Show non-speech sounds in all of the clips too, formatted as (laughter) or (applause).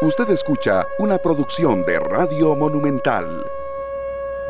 Usted escucha una producción de Radio Monumental.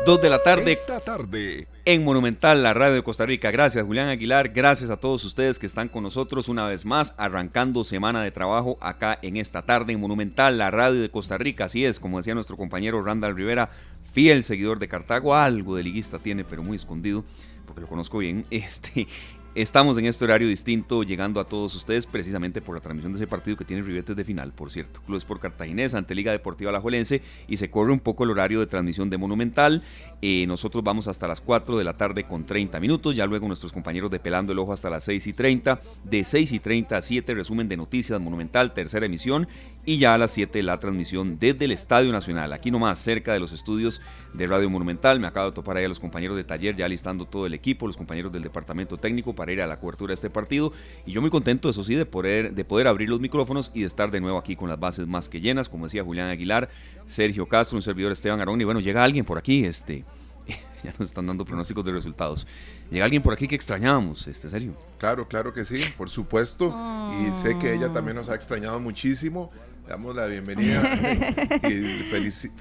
Dos de la tarde. Esta tarde. En Monumental, la radio de Costa Rica. Gracias, Julián Aguilar. Gracias a todos ustedes que están con nosotros una vez más, arrancando semana de trabajo acá en esta tarde en Monumental, la radio de Costa Rica. Así es, como decía nuestro compañero Randall Rivera, fiel seguidor de Cartago. Algo de liguista tiene, pero muy escondido, porque lo conozco bien. (laughs) Este, Estamos en este horario distinto, llegando a todos ustedes precisamente por la transmisión de ese partido que tiene ribetes de final, por cierto. Club Sport Cartaginés ante Liga Deportiva Alajuelense y se corre un poco el horario de transmisión de Monumental. Eh, nosotros vamos hasta las 4 de la tarde con 30 minutos, ya luego nuestros compañeros de Pelando el Ojo hasta las 6 y 30. De 6 y 30 a 7, resumen de noticias Monumental, tercera emisión. Y ya a las 7 la transmisión desde el Estadio Nacional, aquí nomás cerca de los estudios de Radio Monumental. Me acabo de topar ahí a los compañeros de taller, ya listando todo el equipo, los compañeros del departamento técnico para ir a la cobertura de este partido. Y yo muy contento, eso sí, de poder, de poder abrir los micrófonos y de estar de nuevo aquí con las bases más que llenas, como decía Julián Aguilar, Sergio Castro, un servidor Esteban Arón. Y bueno, llega alguien por aquí, este. (laughs) ya nos están dando pronósticos de resultados. Llega alguien por aquí que extrañábamos, este, Sergio. Claro, claro que sí, por supuesto. Y sé que ella también nos ha extrañado muchísimo damos la bienvenida (laughs) y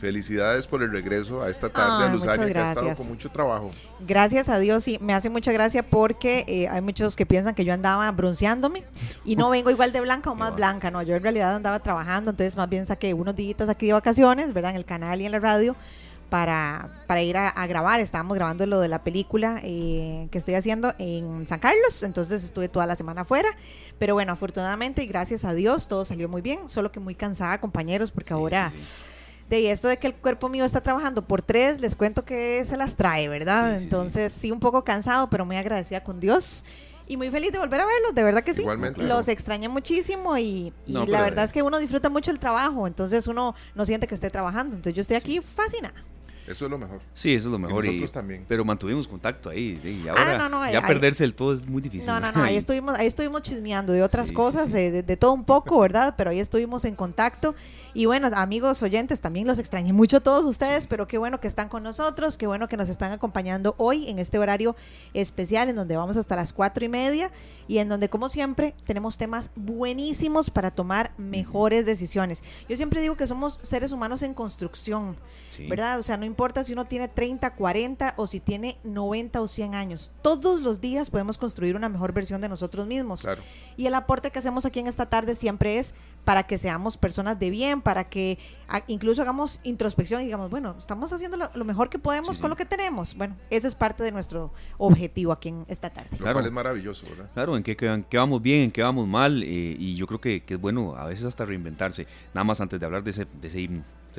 felicidades por el regreso a esta tarde a Luzania, que ha estado con mucho trabajo. Gracias a Dios, sí, me hace mucha gracia porque eh, hay muchos que piensan que yo andaba bronceándome y no vengo igual de blanca o más blanca, no, yo en realidad andaba trabajando, entonces más bien saqué unos días aquí de vacaciones, ¿verdad? En el canal y en la radio para, para ir a, grabar. Estábamos grabando lo de la película eh, que estoy haciendo en San Carlos, entonces estuve toda la semana afuera. Pero bueno, afortunadamente y gracias a Dios todo salió muy bien, solo que muy cansada, compañeros, porque ahora... De esto de que el cuerpo mío está trabajando por tres, les cuento que se las trae, ¿verdad? Entonces, sí, un poco cansado, pero muy agradecida con Dios y muy feliz de volver a verlos, de verdad que sí. Igualmente. Los extraña muchísimo y, la verdad es que uno disfruta mucho el trabajo, entonces uno no siente que esté trabajando. Entonces yo estoy aquí fascinada. Eso es lo mejor. Sí, eso es lo mejor. Y nosotros también. Pero mantuvimos contacto ahí. Y ahora ah, ya perderse el todo es muy difícil. No, no, no. Ahí estuvimos, ahí estuvimos chismeando de otras cosas, De, de, todo un poco, ¿verdad? Pero ahí estuvimos en contacto. Y bueno, amigos oyentes, también los extrañé mucho todos ustedes, pero qué bueno que están con nosotros, qué bueno que nos están acompañando hoy en este horario especial en donde vamos hasta las cuatro y media y en donde, como siempre, tenemos temas buenísimos para tomar mejores decisiones. Yo siempre digo que somos seres humanos en construcción. ¿verdad? O sea, no importa si uno tiene 30, 40 o si tiene 90 o 100 años. Todos los días podemos construir una mejor versión de nosotros mismos. Y el aporte que hacemos aquí en esta tarde siempre es para que seamos personas de bien, para que incluso hagamos introspección y digamos, bueno, estamos haciendo lo, mejor que podemos con lo que tenemos. Bueno, ese es parte de nuestro objetivo aquí en esta tarde. Lo cual es maravilloso, ¿verdad? Claro, en qué, vamos bien, en qué vamos mal, eh, y yo creo que, es bueno a veces hasta reinventarse. Nada más antes de hablar de ese, de ese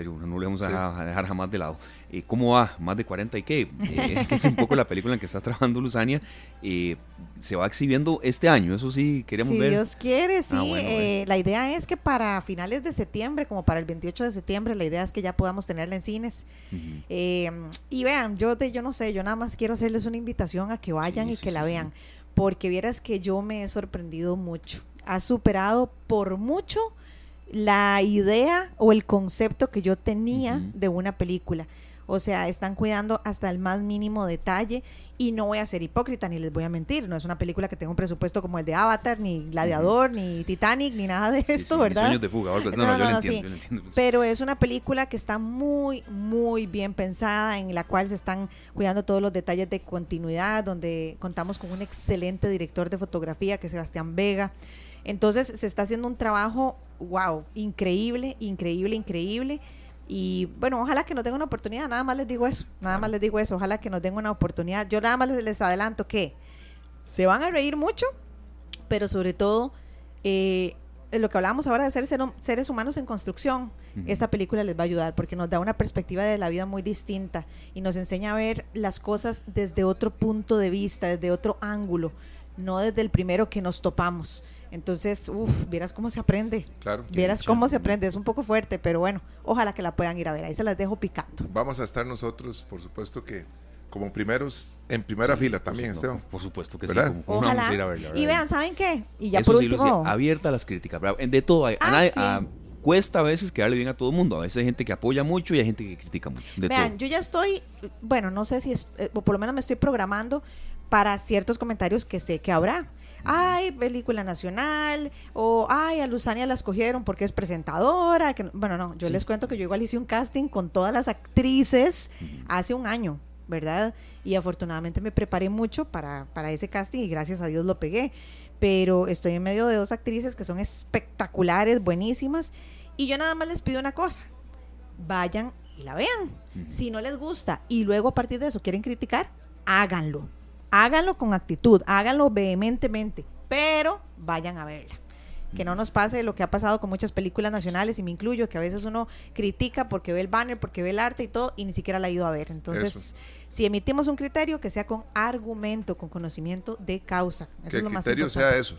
no lo vamos a dejar jamás de lado. Eh, ¿Cómo va? Más de 40 y qué. Eh, (laughs) es un poco la película en que está trabajando Luzania. Eh, se va exhibiendo este año, eso sí, queremos ver. Si Dios quiere, sí. Ah, la idea es que para finales de septiembre, como para el 28 de septiembre, la idea es que ya podamos tenerla en cines. y vean, yo, de, yo no sé, yo nada más quiero hacerles una invitación a que vayan y que la vean. Porque vieras que yo me he sorprendido mucho. Ha superado por mucho la idea o el concepto que yo tenía de una película. O sea, están cuidando hasta el más mínimo detalle y no voy a ser hipócrita ni les voy a mentir. No es una película que tenga un presupuesto como el de Avatar, ni Gladiador, ni Titanic, ni nada de esto, ¿verdad? de fuga, No, no, no, yo Pero es una película que está muy, muy bien pensada, en la cual se están cuidando todos los detalles de continuidad, donde contamos con un excelente director de fotografía que es Sebastián Vega. Entonces se está haciendo un trabajo, wow, increíble, increíble, increíble. Y bueno, ojalá que nos den una oportunidad, nada más les digo eso, nada más les digo eso, ojalá que nos den una oportunidad. Yo nada más les, adelanto que se van a reír mucho, pero sobre todo eh, lo que hablábamos ahora de ser, seres humanos en construcción, esta película les va a ayudar porque nos da una perspectiva de la vida muy distinta y nos enseña a ver las cosas desde otro punto de vista, desde otro ángulo, no desde el primero que nos topamos. Entonces, uff, vieras cómo se aprende. Claro. Vieras cómo se aprende. Es un poco fuerte, pero bueno, ojalá que la puedan ir a ver. Ahí se las dejo picando. Vamos a estar nosotros, por supuesto que como primeros en primera fila también, Esteban. por supuesto que ¿verdad? sí. Ojalá. ir a verla, y vean, ¿saben qué? Y ya por último. abierta a las críticas. De todo. A, ah, cuesta a veces quedarle bien a todo el mundo. A veces hay gente que apoya mucho y hay gente que critica mucho. Vean, yo ya estoy, bueno, no sé si, es, eh, por lo menos me estoy programando para ciertos comentarios que sé que habrá. Ay, película nacional, o ay, a Luzania la escogieron porque es presentadora. Que, bueno, no, yo les cuento que yo igual hice un casting con todas las actrices hace un año, ¿verdad? Y afortunadamente me preparé mucho para, para ese casting y gracias a Dios lo pegué. Pero estoy en medio de dos actrices que son espectaculares, buenísimas. Y yo nada más les pido una cosa, vayan y la vean. Si no les gusta y luego a partir de eso quieren criticar, háganlo. Háganlo con actitud, háganlo vehementemente, pero vayan a verla. Que no nos pase lo que ha pasado con muchas películas nacionales, y me incluyo, que a veces uno critica porque ve el banner, porque ve el arte y todo, y ni siquiera la ha ido a ver. Entonces, si emitimos un criterio, que sea con argumento, con conocimiento de causa. que el criterio sea eso.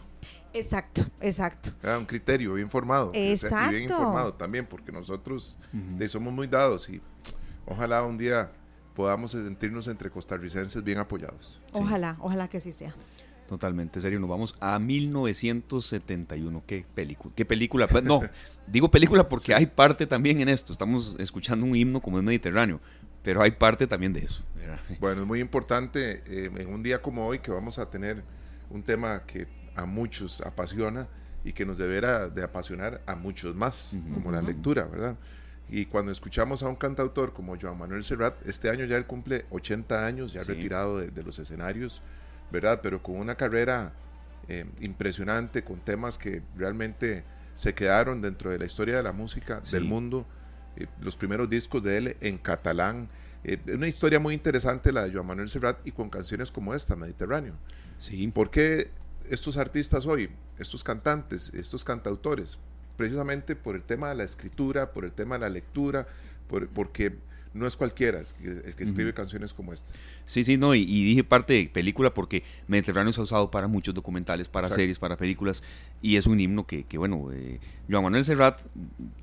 Exacto, exacto. un criterio bien formado. Exacto. bien informado también, porque nosotros somos muy dados y ojalá un día podamos sentirnos entre costarricenses bien apoyados. Ojalá, ojalá que así sea. Totalmente serio, nos vamos a 1971. ¿Qué película? ¿Qué película? Pues, no, (laughs) digo película porque hay parte también en esto. Estamos escuchando un himno como es mediterráneo, pero hay parte también de eso. (laughs) Bueno, es muy importante eh, en un día como hoy que vamos a tener un tema que a muchos apasiona y que nos deberá de apasionar a muchos más, como la lectura, ¿verdad? Y cuando escuchamos a un cantautor como Joan Manuel Serrat, este año ya él cumple 80 años, ya retirado de, los escenarios, ¿verdad? Pero con una carrera eh, impresionante, con temas que realmente se quedaron dentro de la historia de la música del mundo. Eh, los primeros discos de él en catalán. Eh, una historia muy interesante la de Joan Manuel Serrat y con canciones como esta, Mediterráneo. Sí. ¿Por qué estos artistas hoy, estos cantantes, estos cantautores? Precisamente por el tema de la escritura, por el tema de la lectura, porque no es cualquiera el que, escribe canciones como esta. Sí, sí, no, y, dije parte de película porque Mediterráneo se ha usado para muchos documentales, para series, para películas, y es un himno que, bueno, eh, Joan Manuel Serrat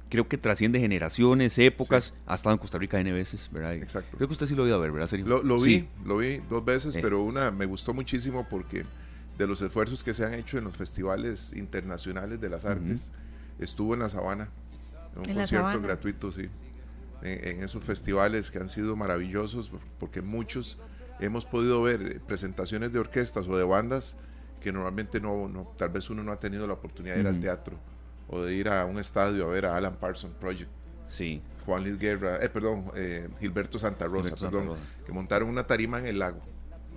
creo que trasciende generaciones, épocas, ha estado en Costa Rica N veces, ¿verdad? Exacto. Creo que usted sí lo ha a ver, ¿verdad, Sergio? Lo, vi, lo vi dos veces, pero una me gustó muchísimo porque de los esfuerzos que se han hecho en los festivales internacionales de las artes, estuvo en la Sabana, en un concierto gratuito, sí, en, esos festivales que han sido maravillosos, porque muchos hemos podido ver eh, presentaciones de orquestas o de bandas que normalmente no, no tal vez uno no ha tenido la oportunidad de ir al teatro o de ir a un estadio a ver a Alan Parsons Project. Sí. Juan Luis Guerra, eh, perdón, eh, Gilberto Santa Rosa, perdón, que montaron una tarima en el lago.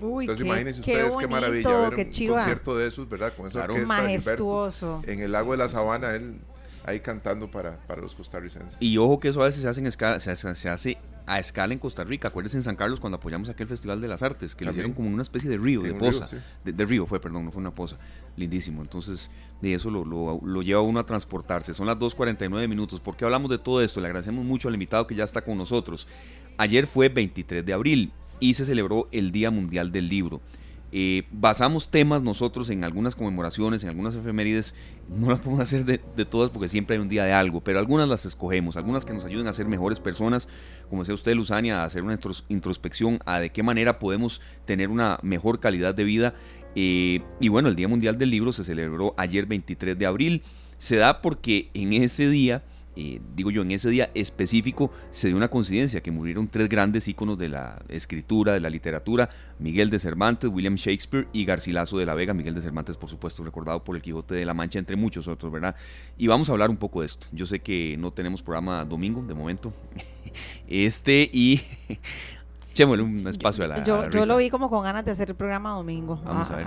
Entonces imagínense ustedes qué maravilla ver un concierto de esos, ¿verdad? Con esa orquesta Majestuoso. en el lago de la Sabana, él ahí cantando para, para los costarricenses. Y ojo que eso a veces se hace, en escala, se, hace, a escala en Costa Rica. Acuérdense en San Carlos cuando apoyamos aquel Festival de las Artes, que lo hicieron como una especie de río, de poza. de, río fue, perdón, no fue una poza. Lindísimo. Entonces, de eso lo, lo, lo lleva uno a transportarse. Son las 2.49 minutos. ¿Por qué hablamos de todo esto? Le agradecemos mucho al invitado que ya está con nosotros. Ayer fue 23 de abril y se celebró el Día Mundial del Libro. Eh, basamos temas nosotros en algunas conmemoraciones, en algunas efemérides. No las podemos hacer de, todas porque siempre hay un día de algo, pero algunas las escogemos, algunas que nos ayuden a ser mejores personas, como decía usted, Luzania, a hacer una introspección a de qué manera podemos tener una mejor calidad de vida. Eh, y bueno, el Día Mundial del Libro se celebró ayer 23 de abril. Se da porque en ese día eh, digo yo, en ese día específico se dio una coincidencia que murieron tres grandes íconos de la escritura, de la literatura, Miguel de Cervantes, William Shakespeare y Garcilaso de la Vega, Miguel de Cervantes por supuesto recordado por el Quijote de la Mancha entre muchos otros, ¿verdad? Y vamos a hablar un poco de esto. Yo sé que no tenemos programa domingo de momento, (laughs) este y echémosle un espacio a la. Yo, yo lo vi como con ganas de hacer el programa domingo. Vamos a, ver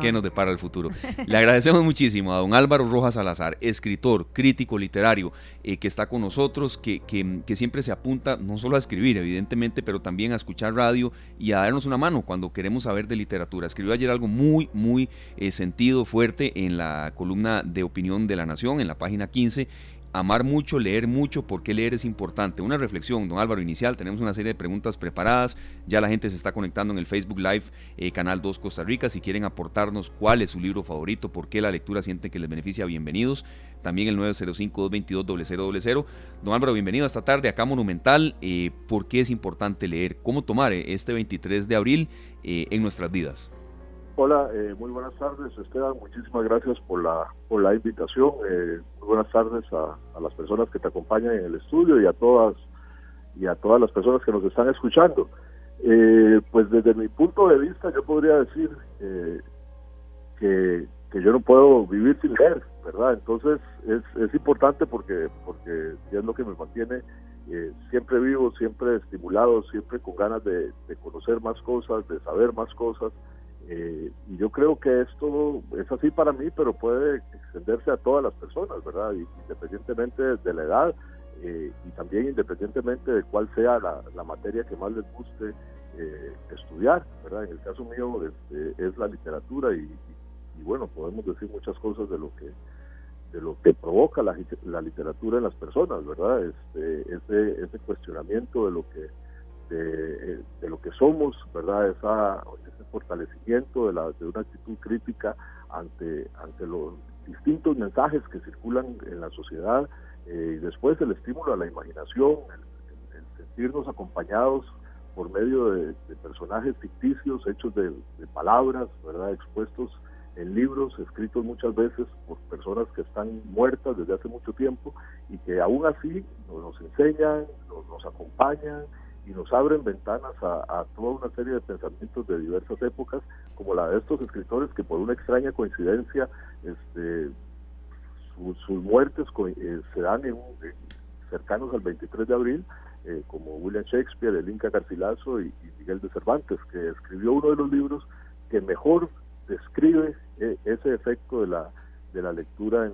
qué, nos depara el futuro. (laughs) Le agradecemos muchísimo a don Álvaro Rojas Salazar, escritor, crítico literario, eh, que está con nosotros, que, que, siempre se apunta no solo a escribir, evidentemente, pero también a escuchar radio y a darnos una mano cuando queremos saber de literatura. Escribió ayer algo muy, muy eh, sentido, fuerte en la columna de opinión de la Nación, en la página 15 amar mucho, leer mucho, por qué leer es importante. Una reflexión, don Álvaro, inicial, tenemos una serie de preguntas preparadas, ya la gente se está conectando en el Facebook Live, eh, Canal 2 Costa Rica, si quieren aportarnos cuál es su libro favorito, por qué la lectura sienten que les beneficia, bienvenidos. También el 905-222-0000. Don Álvaro, bienvenido esta tarde acá Monumental. Eh, ¿Por qué es importante leer? ¿Cómo tomar eh, este 23 de abril en nuestras vidas? Hola, eh, muy buenas tardes Esteban, muchísimas gracias por la, por la invitación. Eh, muy buenas tardes a, las personas que te acompañan en el estudio y a todas y a todas las personas que nos están escuchando. Eh, pues desde mi punto de vista yo podría decir que que yo no puedo vivir sin leer, ¿verdad? Entonces es, es importante porque, porque es lo que me mantiene eh, siempre vivo, siempre estimulado, siempre con ganas de, conocer más cosas, de saber más cosas. Eh, y yo creo que esto es así para mí, pero puede extenderse a todas las personas, ¿verdad? Independientemente de la edad eh, y también independientemente de cuál sea la, materia que más les guste estudiar, ¿verdad? En el caso mío este, es la literatura y, y bueno, podemos decir muchas cosas de lo que de lo que provoca la, la, literatura en las personas, ¿verdad? Este, ese, ese cuestionamiento de lo que de, de, lo que somos, ¿verdad? Esa, ese fortalecimiento de, la, de una actitud crítica ante, ante los distintos mensajes que circulan en la sociedad eh, y después el estímulo a la imaginación, el, sentirnos acompañados por medio de, personajes ficticios hechos de, de palabras, ¿verdad? Expuestos en libros escritos muchas veces por personas que están muertas desde hace mucho tiempo y que aún así nos, enseñan, nos, acompañan y nos abren ventanas a, toda una serie de pensamientos de diversas épocas, como la de estos escritores que por una extraña coincidencia este, sus muertes eh, se dan en, cercanos al 23 de abril, eh, como William Shakespeare, el Inca Garcilaso y Miguel de Cervantes, que escribió uno de los libros que mejor describe eh, ese efecto de la, de la lectura en,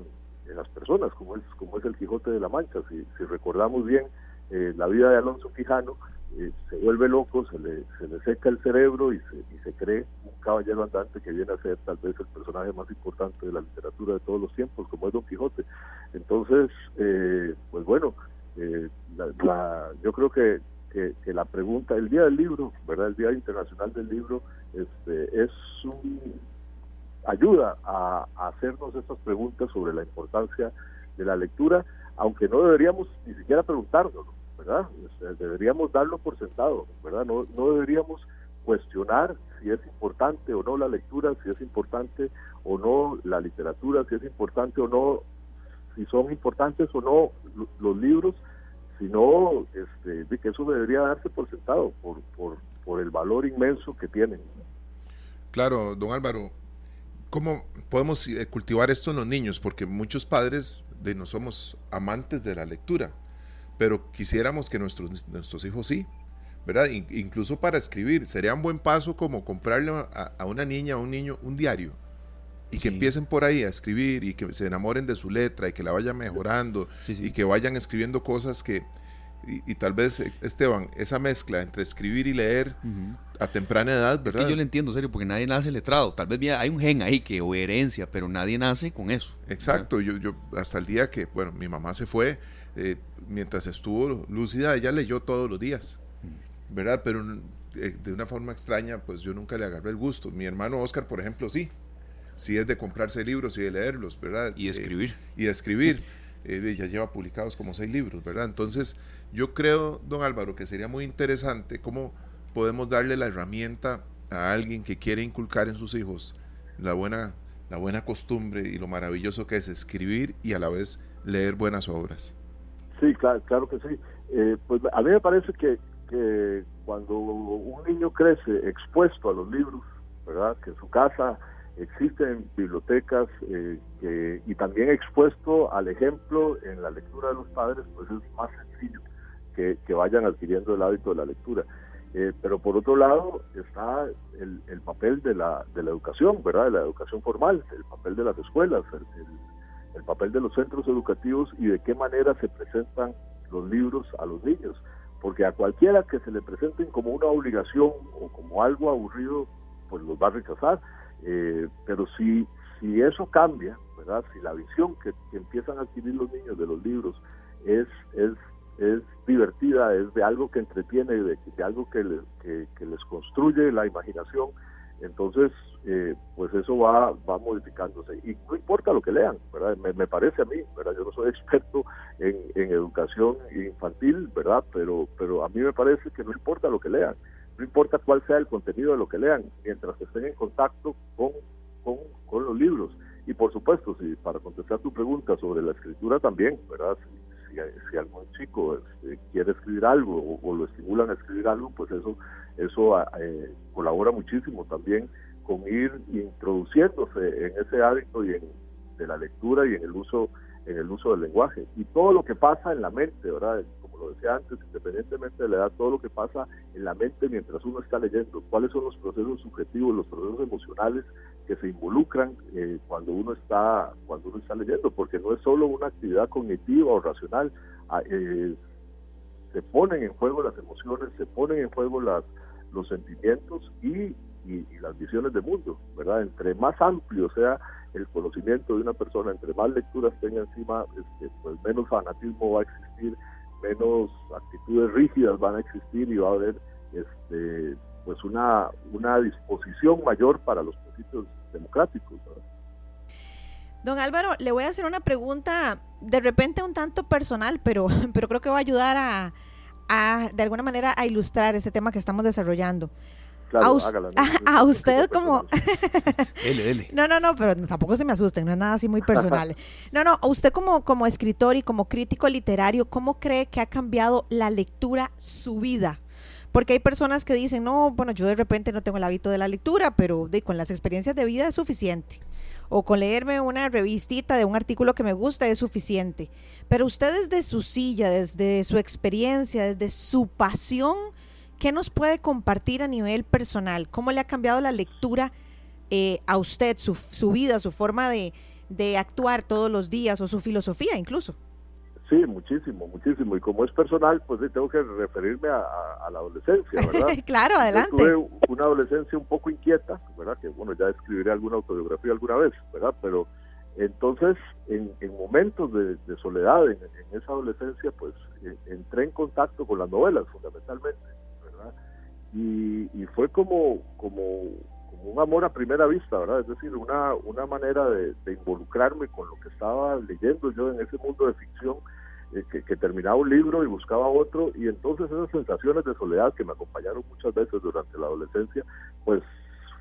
las personas, como es, como es el Quijote de la Mancha. Si, si recordamos bien eh, la vida de Alonso Quijano, eh, se vuelve loco, se le, se le seca el cerebro y se, y se cree un caballero andante que viene a ser tal vez el personaje más importante de la literatura de todos los tiempos, como es Don Quijote. Entonces, pues bueno, yo creo que, que, la pregunta, el Día del Libro, ¿verdad? El Día Internacional del Libro, este, es un, ayuda a, hacernos estas preguntas sobre la importancia de la lectura, aunque no deberíamos ni siquiera preguntarnos, ¿verdad? Deberíamos darlo por sentado, ¿verdad? No, no deberíamos cuestionar si es importante o no la lectura, si es importante o no la literatura, si es importante o no, si son importantes o no los libros, sino este, que eso debería darse por sentado, por, por, por el valor inmenso que tienen. Claro, don Álvaro, ¿cómo podemos eh, cultivar esto en los niños? Porque muchos padres de no somos amantes de la lectura, pero quisiéramos que nuestros, nuestros hijos sí, ¿verdad? incluso para escribir, sería un buen paso como comprarle a, una niña o un niño un diario y que empiecen por ahí a escribir y que se enamoren de su letra y que la vayan mejorando y que vayan escribiendo cosas que, y, tal vez, Esteban, esa mezcla entre escribir y leer a temprana edad, ¿verdad? Es que yo lo entiendo, serio, porque nadie nace letrado. Tal vez hay un gen ahí que o herencia, pero nadie nace con eso. Exacto, yo, yo hasta el día que, bueno, mi mamá se fue, eh, mientras estuvo lúcida, ella leyó todos los días, ¿verdad? Pero eh, de una forma extraña, pues yo nunca le agarré el gusto. Mi hermano Oscar, por ejemplo, sí. Sí es de comprarse libros y de leerlos, ¿verdad? Y escribir. y escribir. Eh, ya lleva publicados como seis libros, ¿verdad? Entonces, yo creo, don Álvaro, que sería muy interesante cómo podemos darle la herramienta a alguien que quiere inculcar en sus hijos la buena, la buena costumbre y lo maravilloso que es escribir y a la vez leer buenas obras. Sí, claro, claro que sí. Eh, pues a mí me parece que, que cuando un niño crece expuesto a los libros, ¿verdad? Que su casa existen bibliotecas eh, y también expuesto al ejemplo en la lectura de los padres, pues es más sencillo que, vayan adquiriendo el hábito de la lectura. Eh, pero por otro lado está el, el, papel de la, de la educación, ¿verdad? De la educación formal, el papel de las escuelas, el, el, papel de los centros educativos y de qué manera se presentan los libros a los niños. Porque a cualquiera que se le presenten como una obligación o como algo aburrido, pues los va a rechazar eh, pero si, si eso cambia, ¿verdad? Si la visión que, empiezan a adquirir los niños de los libros es, es, es divertida, es de algo que entretiene, de, de algo que, que, les construye la imaginación, entonces eh, pues eso va, va modificándose. Y no importa lo que lean, ¿verdad? Me, parece a mí, ¿verdad? Yo no soy (laughs) experto en, en educación infantil, ¿verdad? Pero, pero a mí me parece que no importa lo que lean no importa cuál sea el contenido de lo que lean, mientras estén en contacto con, con, los libros. Y por supuesto, si para contestar tu pregunta sobre la escritura también, ¿verdad? Si, algún chico este, quiere escribir algo o, lo estimulan a escribir algo, pues eso, eso ah, eh, colabora muchísimo también con ir introduciéndose en ese hábito y en, de la lectura y en el uso en el uso del lenguaje y todo lo que pasa en la mente, ¿verdad? Lo decía antes, independientemente de la edad, todo lo que pasa en la mente mientras uno está leyendo, cuáles son los procesos subjetivos, los procesos emocionales que se involucran eh, cuando uno está cuando uno está leyendo, porque no es solo una actividad cognitiva o racional, ah, eh, se ponen en juego las emociones, se ponen en juego las los sentimientos y, y, las visiones de mundo, ¿verdad? Entre más amplio sea el conocimiento de una persona, entre más lecturas tenga encima, este, pues menos fanatismo va a existir, menos actitudes rígidas van a existir y va a haber este, pues una, una disposición mayor para los principios democráticos. Don Álvaro, le voy a hacer una pregunta de repente un tanto personal, pero, pero creo que va a ayudar a, a, de alguna manera a ilustrar ese tema que estamos desarrollando. Claro, a, usted como... No, no, no, pero tampoco se me asusten, no es nada así muy personal. (laughs) No, no, a usted como, como escritor y como crítico literario, ¿cómo cree que ha cambiado la lectura su vida? Porque hay personas que dicen, no, bueno, yo de repente no tengo el hábito de la lectura, pero de, con las experiencias de vida es suficiente. O con leerme una revistita de un artículo que me gusta es suficiente. Pero usted desde su silla, desde su experiencia, desde su pasión, ¿qué nos puede compartir a nivel personal? ¿Cómo le ha cambiado la lectura eh, a usted, su, su, vida, su forma de, de actuar todos los días o su filosofía incluso? Sí, muchísimo, muchísimo. Y como es personal, pues tengo que referirme a, la adolescencia, ¿verdad? (laughs) claro, adelante. tuve una adolescencia un poco inquieta, ¿verdad? Que bueno, ya escribiré alguna autobiografía alguna vez, ¿verdad? Pero entonces, en, momentos de, soledad, en, esa adolescencia, pues eh, entré en contacto con las novelas, fundamentalmente, ¿verdad? Y, fue como, como, como un amor a primera vista, ¿verdad? Es decir, una, una manera de, involucrarme con lo que estaba leyendo yo en ese mundo de ficción eh, que, terminaba un libro y buscaba otro y entonces esas sensaciones de soledad que me acompañaron muchas veces durante la adolescencia pues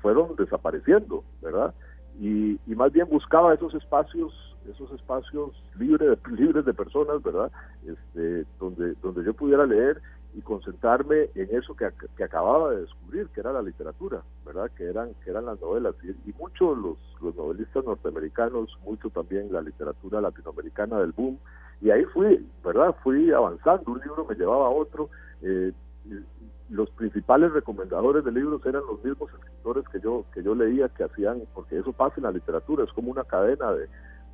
fueron desapareciendo, ¿verdad? Y, más bien buscaba esos espacios esos espacios libres (laughs) libres de personas, ¿verdad? Este, donde donde yo pudiera leer y concentrarme en eso que, que, acababa de descubrir, que era la literatura, ¿verdad? Que eran que eran las novelas y, y muchos los, los novelistas norteamericanos, mucho también la literatura latinoamericana del boom y ahí fui, ¿verdad? Fui avanzando, un libro me llevaba a otro. Eh, los principales recomendadores de libros eran los mismos escritores que yo que yo leía que hacían porque eso pasa en la literatura es como una cadena de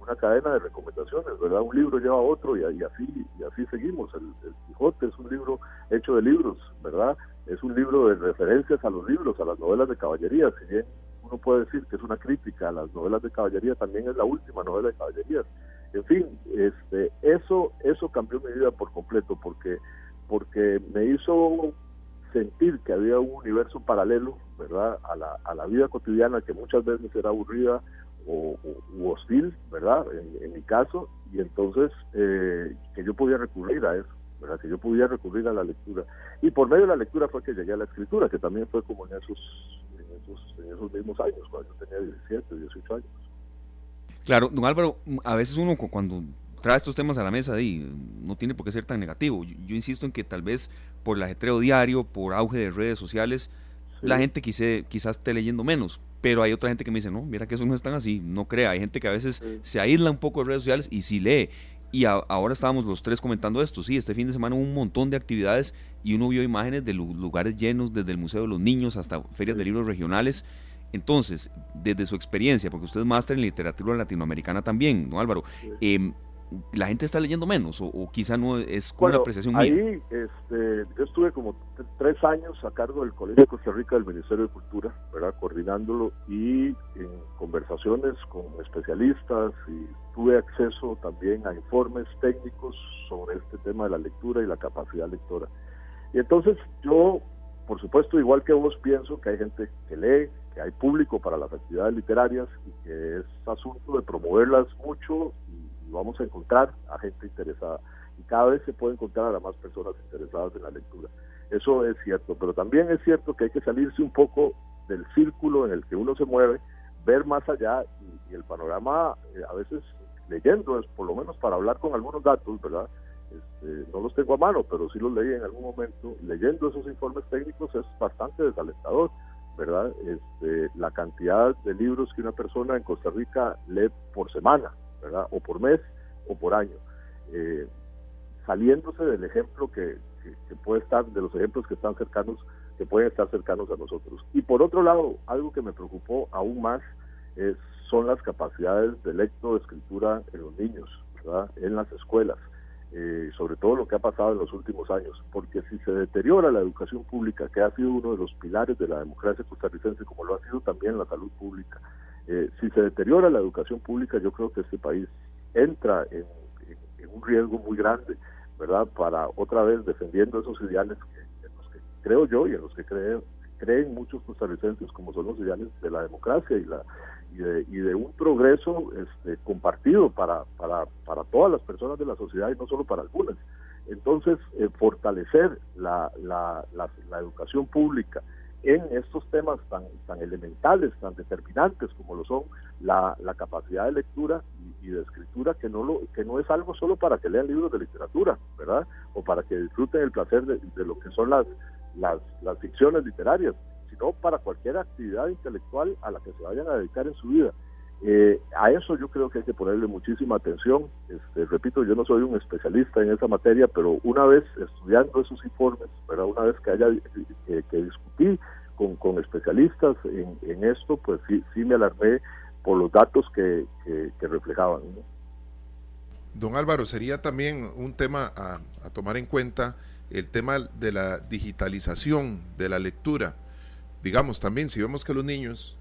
una cadena de recomendaciones verdad un libro lleva a otro y, así y así seguimos. El, Quijote es un libro hecho de libros verdad es un libro de referencias a los libros a las novelas de caballería. Si bien uno puede decir que es una crítica a las novelas de caballería también es la última novela de caballerías en fin, este, eso, eso cambió mi vida por completo porque, porque me hizo sentir que había un universo paralelo, ¿verdad? A la, a la vida cotidiana que muchas veces era aburrida o, hostil, ¿verdad? En, mi caso, y entonces eh, que yo podía recurrir a eso, ¿verdad? Que yo podía recurrir a la lectura. Y por medio de la lectura fue que llegué a la escritura, que también fue como en esos, en esos, en esos mismos años, cuando yo tenía 17, 18 años. Claro, don Álvaro, a veces uno cuando trae estos temas a la mesa y no tiene por qué ser tan negativo. Yo, insisto en que tal vez por el ajetreo diario, por auge de redes sociales, la gente quise, quizás esté leyendo menos. Pero hay otra gente que me dice, no, mira que eso no es tan así, no crea. Hay gente que a veces se aísla un poco de redes sociales y sí lee. Y ahora estábamos los tres comentando esto. Sí, este fin de semana hubo un montón de actividades y uno vio imágenes de lugares llenos, desde el Museo de los Niños hasta ferias de libros regionales. Entonces, desde su experiencia, porque usted es máster en literatura latinoamericana también, ¿no, Álvaro? Em, ¿La gente está leyendo menos o, quizá no es con una apreciación ahí, mía? Este, yo estuve como tres años a cargo del Colegio de Costa Rica del Ministerio de Cultura, ¿verdad? coordinándolo y en conversaciones con especialistas y tuve acceso también a informes técnicos sobre este tema de la lectura y la capacidad lectora. Y entonces yo, por supuesto, igual que vos, pienso que hay gente que lee, que hay público para las actividades literarias y que es asunto de promoverlas mucho y, vamos a encontrar a gente interesada. Y cada vez se puede encontrar a más personas interesadas en la lectura. Eso es cierto, pero también es cierto que hay que salirse un poco del círculo en el que uno se mueve, ver más allá y, el panorama eh, a veces leyendo, es por lo menos para hablar con algunos datos, ¿verdad? Este, no los tengo a mano, pero sí los leí en algún momento, leyendo esos informes técnicos es bastante desalentador ¿verdad? Este, la cantidad de libros que una persona en Costa Rica lee por semana, ¿verdad? O por mes o por año. Eh, saliéndose del ejemplo que, puede estar, de los ejemplos que están cercanos, que pueden estar cercanos a nosotros. Y por otro lado, algo que me preocupó aún más es, son las capacidades de lecto, de escritura en los niños. En las escuelas. Eh, sobre todo lo que ha pasado en los últimos años, porque si se deteriora la educación pública, que ha sido uno de los pilares de la democracia costarricense, como lo ha sido también la salud pública, eh, si se deteriora la educación pública, yo creo que este país entra en, un riesgo muy grande, ¿verdad? Para otra vez defendiendo esos ideales que, en los que creo yo y en los que creen, creen muchos costarricenses, como son los ideales de la democracia y la y de, un progreso este, compartido para, para, para todas las personas de la sociedad y no solo para algunas. Entonces, eh, fortalecer la, la, la, educación pública en estos temas tan, tan elementales, tan determinantes como lo son la, la capacidad de lectura y, de escritura, que no, lo, que no es algo solo para que lean libros de literatura, ¿verdad? O para que disfruten el placer de, de lo que son las, las, las ficciones literarias, sino para cualquier actividad intelectual a la que se vayan a dedicar en su vida. Eh, a eso yo creo que hay que ponerle muchísima atención. Este, repito, yo no soy un especialista en esa materia, pero una vez estudiando esos informes, ¿verdad? una vez que haya eh, que discutí con, con especialistas en, en, esto, pues sí, sí me alarmé por los datos que, que, reflejaban. Don Álvaro, sería también un tema a, a tomar en cuenta el tema de la digitalización de la lectura digamos también, si vemos que los niños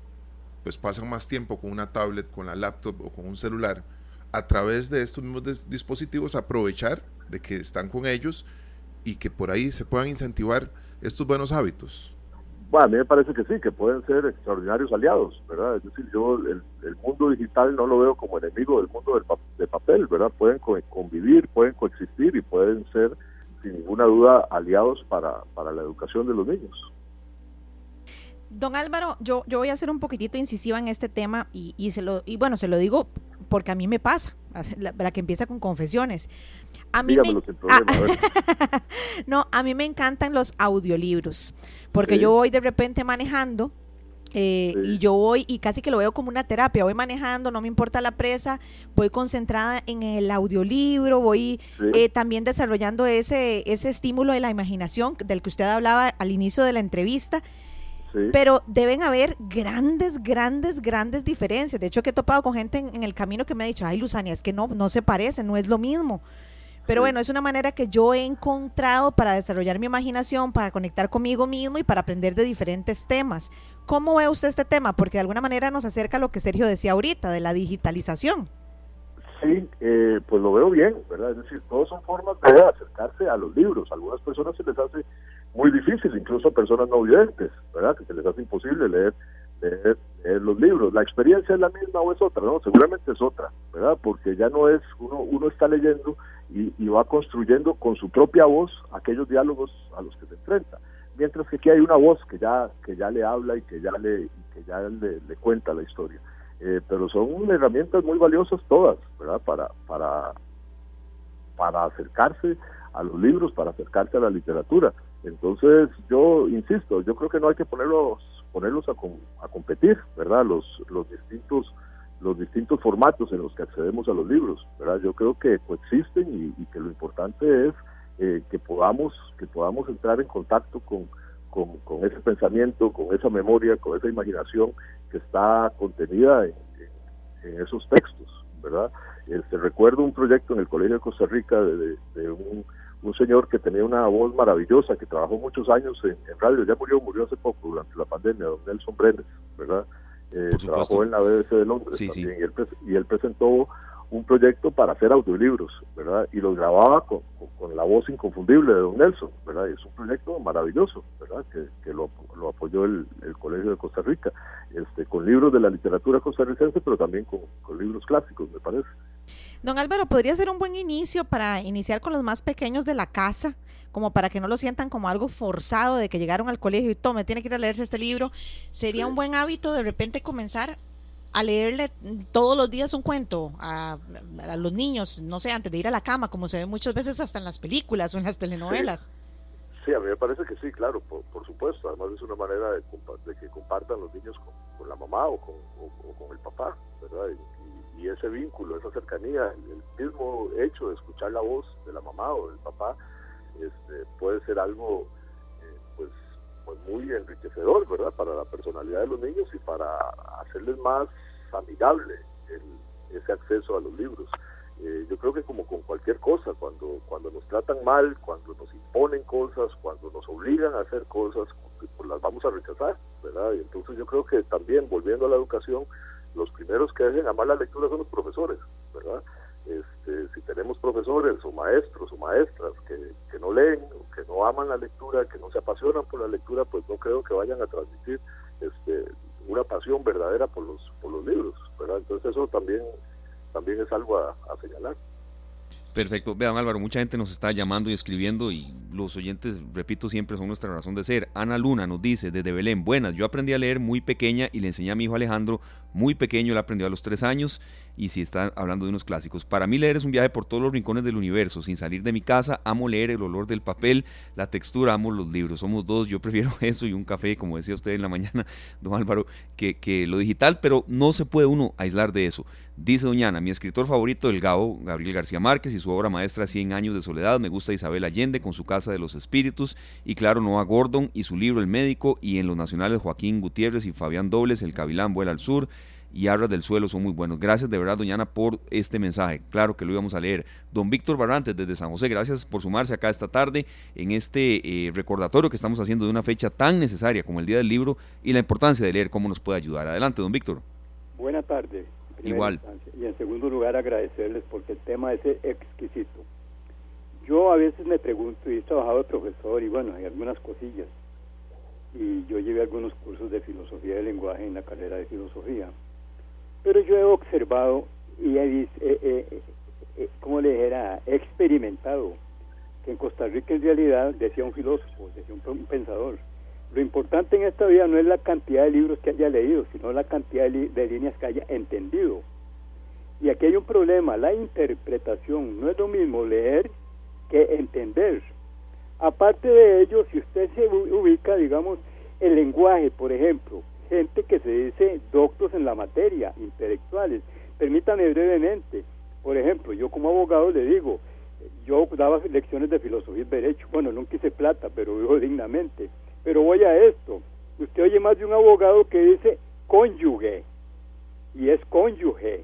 pues pasan más tiempo con una tablet, con la laptop o con un celular, a través de estos mismos dispositivos aprovechar de que están con ellos y que por ahí se puedan incentivar estos buenos hábitos. Bueno, a mí me parece que sí, que pueden ser extraordinarios aliados, ¿verdad? Es decir, yo el, mundo digital no lo veo como enemigo del mundo del de papel, ¿verdad? Pueden convivir, pueden coexistir y pueden ser, sin ninguna duda, aliados para, para la educación de los niños. Don Álvaro, yo, yo voy a ser un poquitito incisiva en este tema y, se lo, y bueno, se lo digo porque a mí me pasa, la, que empieza con confesiones. A mí me, (laughs) no, a mí me encantan los audiolibros, porque yo voy de repente manejando eh, y yo voy y casi que lo veo como una terapia, voy manejando, no me importa la presa, voy concentrada en el audiolibro, voy eh, también desarrollando ese, ese estímulo de la imaginación del que usted hablaba al inicio de la entrevista pero deben haber grandes, grandes, grandes diferencias. De hecho, que he topado con gente en, el camino que me ha dicho, ay, Luzania, es que no, no se parece, no es lo mismo. Pero bueno, es una manera que yo he encontrado para desarrollar mi imaginación, para conectar conmigo mismo y para aprender de diferentes temas. ¿Cómo ve usted este tema? Porque de alguna manera nos acerca a lo que Sergio decía ahorita, de la digitalización. Sí, eh, pues lo veo bien, ¿verdad? Es decir, todas son formas de acercarse a los libros. A algunas personas se les hace muy difícil, incluso a personas no videntes, ¿verdad? Que se les hace imposible leer, leer, los libros. ¿La experiencia es la misma o es otra? No, seguramente es otra, ¿verdad? Porque ya no es, uno, uno está leyendo y, va construyendo con su propia voz aquellos diálogos a los que se enfrenta. Mientras que aquí hay una voz que ya, que ya le habla y que ya le, que ya le, cuenta la historia. Eh, pero son herramientas muy valiosas todas, ¿verdad? Para, para, para acercarse a los libros, para acercarse a la literatura. Entonces, yo insisto, yo creo que no hay que ponerlos ponerlos a, a competir, ¿verdad? Los los distintos los distintos formatos en los que accedemos a los libros, ¿verdad? Yo creo que coexisten y, que lo importante es eh, que podamos que podamos entrar en contacto con, ese pensamiento, con esa memoria, con esa imaginación que está contenida en, esos textos, ¿verdad? Este, recuerdo un proyecto en el Colegio de Costa Rica de un un señor que tenía una voz maravillosa, que trabajó muchos años en, radio, ya murió, murió hace poco durante la pandemia, don Nelson Brenes, ¿verdad? Eh, trabajó en la BBC de Londres también, Y, él, y él presentó un proyecto para hacer audiolibros, ¿verdad? Y los grababa con, con, la voz inconfundible de don Nelson, ¿verdad? Y es un proyecto maravilloso, ¿verdad? Que, que lo, lo, apoyó el, el, Colegio de Costa Rica, este, con libros de la literatura costarricense, pero también con, con libros clásicos, me parece. Don Álvaro, ¿podría ser un buen inicio para iniciar con los más pequeños de la casa, como para que no lo sientan como algo forzado de que llegaron al colegio y tome, tiene que ir a leerse este libro? ¿Sería un buen hábito de repente comenzar a leerle todos los días un cuento a, los niños, no sé, antes de ir a la cama, como se ve muchas veces hasta en las películas o en las telenovelas? sí, a mí me parece que sí, claro, por, supuesto. Además es una manera de, que compartan los niños con, la mamá o con, el papá, ¿verdad? Y, ese vínculo, esa cercanía, el mismo hecho de escuchar la voz de la mamá o del papá, este, puede ser algo pues, muy enriquecedor, ¿verdad? Para la personalidad de los niños y para hacerles más amigable ese acceso a los libros. Eh, yo creo que como con cualquier cosa, cuando, cuando nos tratan mal, cuando nos imponen cosas, cuando nos obligan a hacer cosas, pues las vamos a rechazar, ¿verdad? Y entonces yo creo que también, volviendo a la educación, los primeros que hacen amar la lectura son los profesores, ¿verdad? Este, si tenemos profesores o maestros o maestras que, que no leen, que no aman la lectura, que no se apasionan por la lectura, pues no creo que vayan a transmitir este, una pasión verdadera por los, por los libros, ¿verdad? Entonces eso también también es algo a, señalar. Perfecto. Vean Álvaro, mucha gente nos está llamando y escribiendo y los oyentes, repito, siempre son nuestra razón de ser. Ana Luna nos dice desde Belén, buenas, yo aprendí a leer muy pequeña y le enseñé a mi hijo Alejandro, muy pequeño, él aprendió a los tres años y si está hablando de unos clásicos. Para mí leer es un viaje por todos los rincones del universo, sin salir de mi casa, amo leer el olor del papel, la textura, amo los libros. Somos dos, yo (laughs) prefiero eso y un café, como decía usted en la mañana, don Álvaro, que, que lo digital, pero no se puede uno aislar de eso. Dice Doñana, mi escritor favorito, el Gao, Gabriel García Márquez, y su obra maestra Cien años de soledad. Me gusta Isabel Allende con su Casa de los Espíritus, y claro, Noah Gordon y su libro El Médico, y en los nacionales Joaquín Gutiérrez y Fabián Dobles, El Cavilán vuela al sur, y Arras del Suelo son muy buenos. Gracias de verdad, doña Ana, por este mensaje. Claro que lo íbamos a leer. Don Víctor Barrantes, desde San José, gracias por sumarse acá esta tarde en este eh, recordatorio que estamos haciendo de una fecha tan necesaria como el Día del Libro y la importancia de leer cómo nos puede ayudar. Adelante, don Víctor. Buena tarde. Igual. Y en segundo lugar, agradecerles porque el tema es exquisito. Yo a veces me pregunto, y he trabajado de profesor y bueno, hay algunas cosillas. Y yo llevé algunos cursos de filosofía del lenguaje en la carrera de filosofía. Pero yo he observado y he, visto, como le dijera, he experimentado que en Costa Rica en realidad, decía un filósofo, decía un, pensador, lo importante en esta vida no es la cantidad de libros que haya leído, sino la cantidad de, líneas que haya entendido. Y aquí hay un problema, la interpretación. No es lo mismo leer que entender. Aparte de ello, si usted se ubica, digamos, el lenguaje, por ejemplo, gente que se dice doctos en la materia, intelectuales. Permítame brevemente, por ejemplo, yo como abogado le digo, yo daba lecciones de filosofía y derecho, bueno, no quise plata, pero vivo dignamente. Pero voy a esto, usted oye más de un abogado que dice cónyuge, y es cónyuge.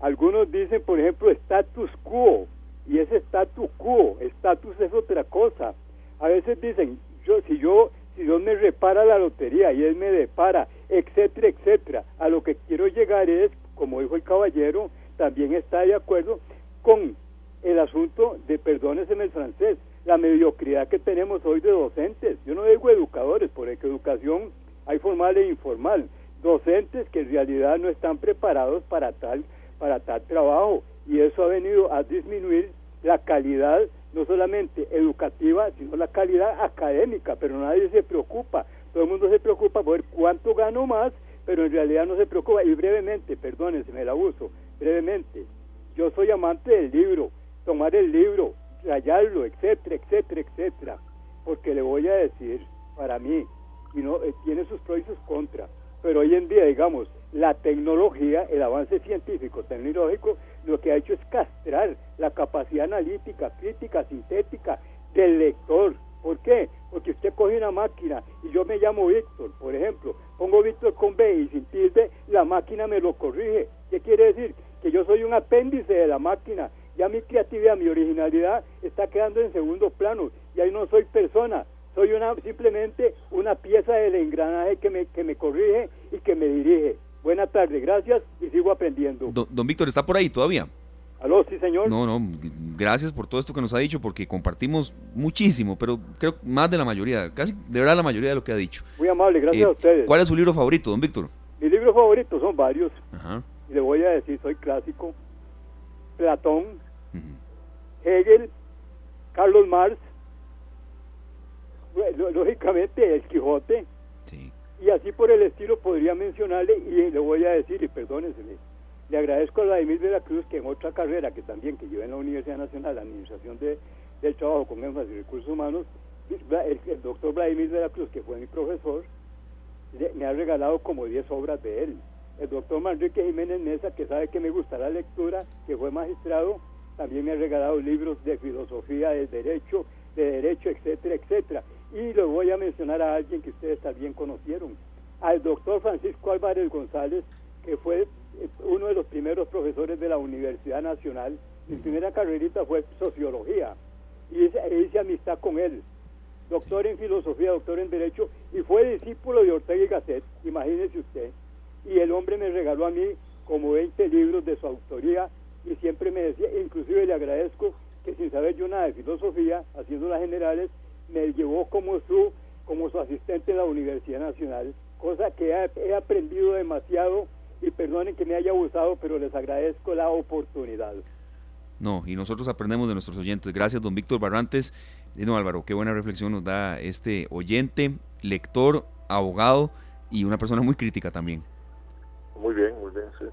Algunos dicen, por ejemplo, status quo, y ese status quo, status es otra cosa. A veces dicen, yo si yo si Dios me repara la lotería y Él me depara, etcétera, etcétera. A lo que quiero llegar es, como dijo el caballero, también está de acuerdo con el asunto de, perdones en el francés, la mediocridad que tenemos hoy de docentes. Yo no digo educadores, porque educación hay formal e informal. Docentes que en realidad no están preparados para tal, para tal trabajo. Y eso ha venido a disminuir la calidad no solamente educativa, sino la calidad académica, pero nadie se preocupa. Todo el mundo se preocupa por cuánto gano más, pero en realidad no se preocupa. Y brevemente, perdónense, me la uso, brevemente, yo soy amante del libro, tomar el libro, rayarlo, etcétera, etcétera, etcétera, porque le voy a decir, para mí, y no, eh, tiene sus pros y sus contras, pero hoy en día, digamos, la tecnología, el avance científico, tecnológico, lo que ha hecho es castrar la capacidad analítica, crítica, sintética del lector. ¿Por qué? Porque usted coge una máquina y yo me llamo Víctor, por ejemplo, pongo Víctor con B y sin tilde, la máquina me lo corrige. ¿Qué quiere decir? Que yo soy un apéndice de la máquina. Ya mi creatividad, mi originalidad está quedando en segundo plano. Y ahí no soy persona, soy una simplemente una pieza del engranaje que me, que me corrige y que me dirige. Buenas tardes, gracias y sigo aprendiendo. Don, Víctor, ¿está por ahí todavía? Aló, sí, señor. No, no, gracias por todo esto que nos ha dicho, porque compartimos muchísimo, pero creo más de la mayoría, casi de verdad la mayoría de lo que ha dicho. Muy amable, gracias a eh, ustedes. ¿Cuál es su libro favorito, don Víctor? Mi libro favorito son varios. Ajá. Y le voy a decir, soy clásico. Platón, Hegel, Carlos Marx, (laughs) lógicamente El Quijote. Sí y así por el estilo podría mencionarle y le voy a decir, y perdónesele, le agradezco a Vladimir de la Cruz que en otra carrera que también que lleva en la Universidad Nacional, la Administración de, del Trabajo con énfasis y Recursos Humanos, el, doctor Vladimir de la Cruz, que fue mi profesor, me ha regalado como 10 obras de él. El doctor Manrique Jiménez Mesa, que sabe que me gusta la lectura, que fue magistrado, también me ha regalado libros de filosofía del derecho, de derecho, etcétera, etcétera. Y lo voy a mencionar a alguien que ustedes también conocieron, al doctor Francisco Álvarez González, que fue eh, uno de los primeros profesores de la Universidad Nacional. Mi primera carrerita fue sociología y hice, e hice amistad con él. Doctor en filosofía, doctor en derecho y fue discípulo de Ortega y Gasset, imagínese usted. Y el hombre me regaló a mí como 20 libros de su autoría y siempre me decía, inclusive le agradezco que sin saber yo nada de filosofía, haciendo las generales, me llevó como su, como su asistente en la Universidad Nacional, cosa que he, aprendido demasiado y perdonen que me haya abusado, pero les agradezco la oportunidad. No, y nosotros aprendemos de nuestros oyentes. Gracias, don Víctor Barrantes. No, Álvaro, qué buena reflexión nos da este oyente, lector, abogado y una persona muy crítica también. Muy bien, muy bien, sí.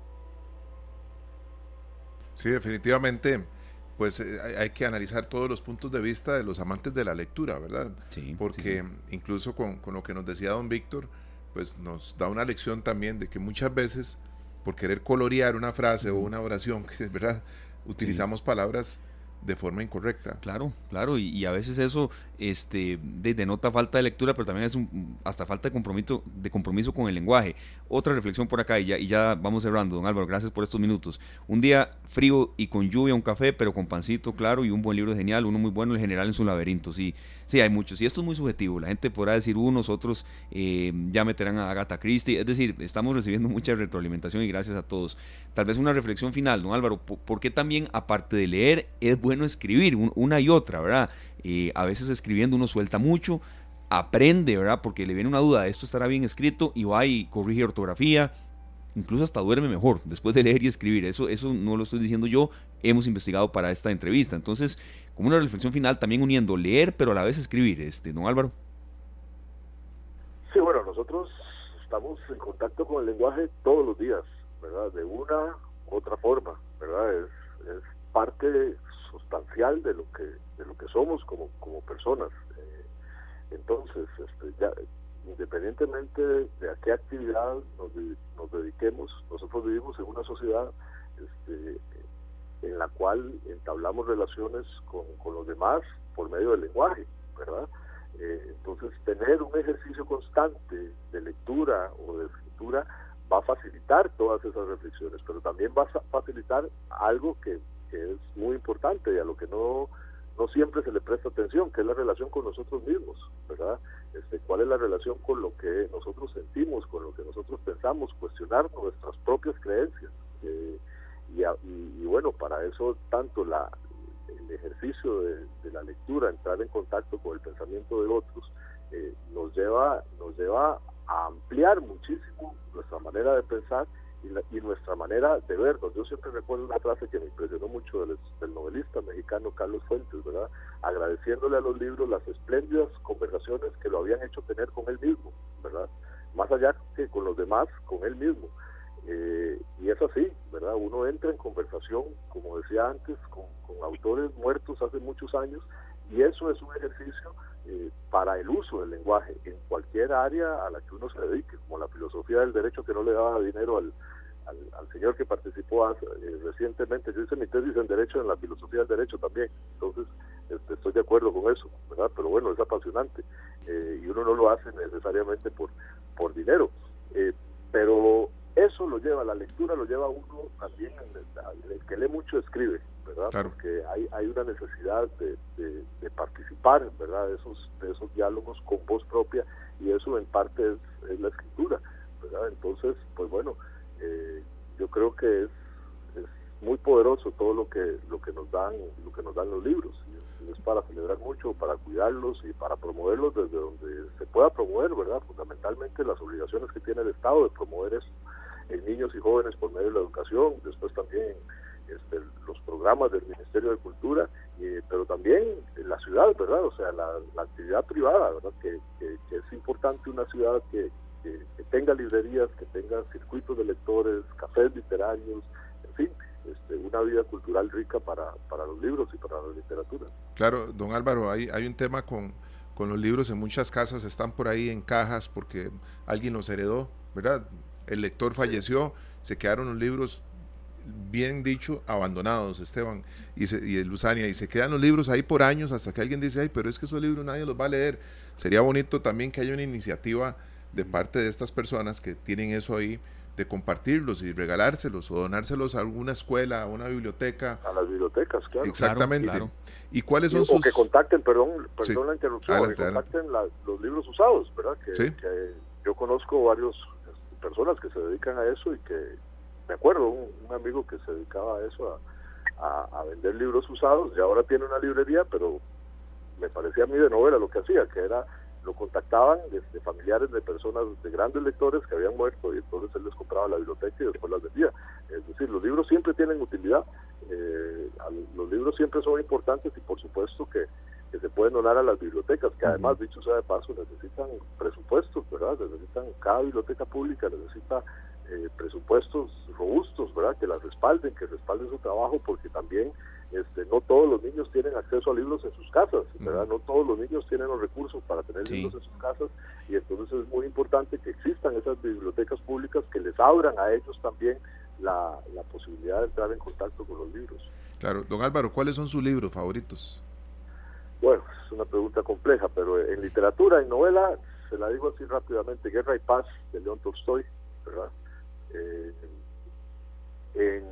Sí, definitivamente pues eh, hay que analizar todos los puntos de vista de los amantes de la lectura, ¿verdad? Sí. Porque incluso con, lo que nos decía don Víctor, pues nos da una lección también de que muchas veces, por querer colorear una frase o una oración, (laughs) ¿verdad? Utilizamos palabras de forma incorrecta. Claro, claro, y, a veces eso este, denota falta de lectura, pero también es un, hasta falta de compromiso, de compromiso con el lenguaje. Otra reflexión por acá y ya, y ya vamos cerrando, don Álvaro, gracias por estos minutos. Un día frío y con lluvia, un café, pero con pancito, claro, y un buen libro genial, uno muy bueno, el general en su laberinto, sí, sí, hay muchos. Y esto es muy subjetivo, la gente podrá decir unos, otros eh, ya meterán a Agatha Christie, es decir, estamos recibiendo mucha retroalimentación y gracias a todos. Tal vez una reflexión final, don Álvaro, ¿por qué también, aparte de leer, es bueno escribir una y otra, verdad? Eh, a veces escribiendo uno suelta mucho, aprende, ¿verdad? Porque le viene una duda, esto estará bien escrito y va y corrige ortografía, incluso hasta duerme mejor después de leer y escribir. Eso, eso no lo estoy diciendo yo, hemos investigado para esta entrevista. Entonces, como una reflexión final, también uniendo leer, pero a la vez escribir, este, don Álvaro. Sí, bueno, nosotros estamos en contacto con el lenguaje todos los días, ¿verdad? De una u otra forma, ¿verdad? Es, es parte sustancial de lo que de lo que somos como como personas. Eh, entonces este, ya independientemente de a qué actividad nos, nos dediquemos nosotros vivimos en una sociedad este, en la cual entablamos relaciones con, con los demás por medio del lenguaje verdad eh, entonces tener un ejercicio constante de lectura o de escritura va a facilitar todas esas reflexiones, pero también va a facilitar algo que que es muy importante y a lo que no no siempre se le presta atención, que es la relación con nosotros mismos, ¿verdad? Este, ¿Cuál es la relación con lo que nosotros sentimos, con lo que nosotros pensamos, cuestionar nuestras propias creencias? Eh, y, bueno, para eso tanto la, el ejercicio de, la lectura, entrar en contacto con el pensamiento de otros, eh, nos lleva nos lleva a ampliar muchísimo nuestra manera de pensar y, nuestra manera de vernos. Yo siempre recuerdo una frase que me impresionó mucho del, novelista mexicano Carlos Fuentes, ¿verdad? Agradeciéndole a los libros las espléndidas conversaciones que lo habían hecho tener con él mismo, ¿verdad? Más allá que con los demás, con él mismo. Eh, y es así, ¿verdad? Uno entra en conversación, como decía antes, con, autores muertos hace muchos años, y eso es un ejercicio eh, para el uso del lenguaje en cualquier área a la que uno se dedique, como la filosofía del derecho que no le daba dinero al, al, señor que participó eh, recientemente. Yo hice mi tesis en Derecho, en la filosofía del derecho también, entonces este, estoy de acuerdo con eso, ¿verdad? Pero bueno, es apasionante eh, y uno no lo hace necesariamente por, por dinero. Eh, pero eso lo lleva, la lectura lo lleva uno también, el, que lee mucho escribe, ¿verdad? Porque hay, hay una necesidad de, de, participar, ¿verdad? De esos, de esos diálogos con voz propia y eso en parte es, es la escritura, ¿verdad? Entonces, pues bueno, eh, yo creo que es, es, muy poderoso todo lo que lo que nos dan lo que nos dan los libros. Y es, para celebrar mucho para cuidarlos y para promoverlos desde donde se pueda promover verdad fundamentalmente las obligaciones que tiene el Estado de promover eso en niños y jóvenes por medio de la educación después también este, los programas del Ministerio de Cultura pero también en la ciudad verdad o sea la, actividad privada verdad que es importante una ciudad que que, tenga librerías, que tenga circuitos de lectores, cafés literarios, en fin, este, una vida cultural rica para, para los libros y para la literatura. Claro, don Álvaro, hay, hay un tema con, con los libros en muchas casas están por ahí en cajas porque alguien los heredó, ¿verdad? El lector falleció, se quedaron los libros bien dicho, abandonados, Esteban y, y Luzania, y se quedan los libros ahí por años hasta que alguien dice, ay, pero es que esos libros nadie los va a leer. Sería bonito también que haya una iniciativa de parte de estas personas que tienen eso ahí, de compartirlos y regalárselos o donárselos a alguna escuela, a una biblioteca. A las bibliotecas, claro. Exactamente. ¿Y cuáles son sus...? O que contacten, perdón, perdón la interrupción, que contacten los libros usados, ¿verdad? Que, que yo conozco varios este, personas que se dedican a eso y que me acuerdo, un, amigo que se dedicaba a eso, a, vender libros usados, y ahora tiene una librería, pero me parecía a mí de novela lo que hacía, que era, lo contactaban desde familiares de personas, de grandes lectores que habían muerto, y entonces él les compraba la biblioteca y después las vendía. Es decir, los libros siempre tienen utilidad, eh, los libros siempre son importantes y por supuesto que, que se pueden donar a las bibliotecas, que además, dicho sea de paso, necesitan presupuestos, ¿verdad? Necesitan, cada biblioteca pública necesita eh, presupuestos robustos, ¿verdad? Que las respalden, que respalden su trabajo, porque también este, no todos los niños tienen acceso a libros en sus casas, ¿verdad? No todos los niños tienen los recursos para tener libros en sus casas y entonces es muy importante que existan esas bibliotecas públicas que les abran a ellos también la, la posibilidad de entrar en contacto con los libros. Claro, don Álvaro, ¿cuáles son sus libros favoritos? Bueno, es una pregunta compleja, pero en literatura, en novela, se la digo así rápidamente, Guerra y Paz de León Tolstoy, ¿verdad? Eh, en,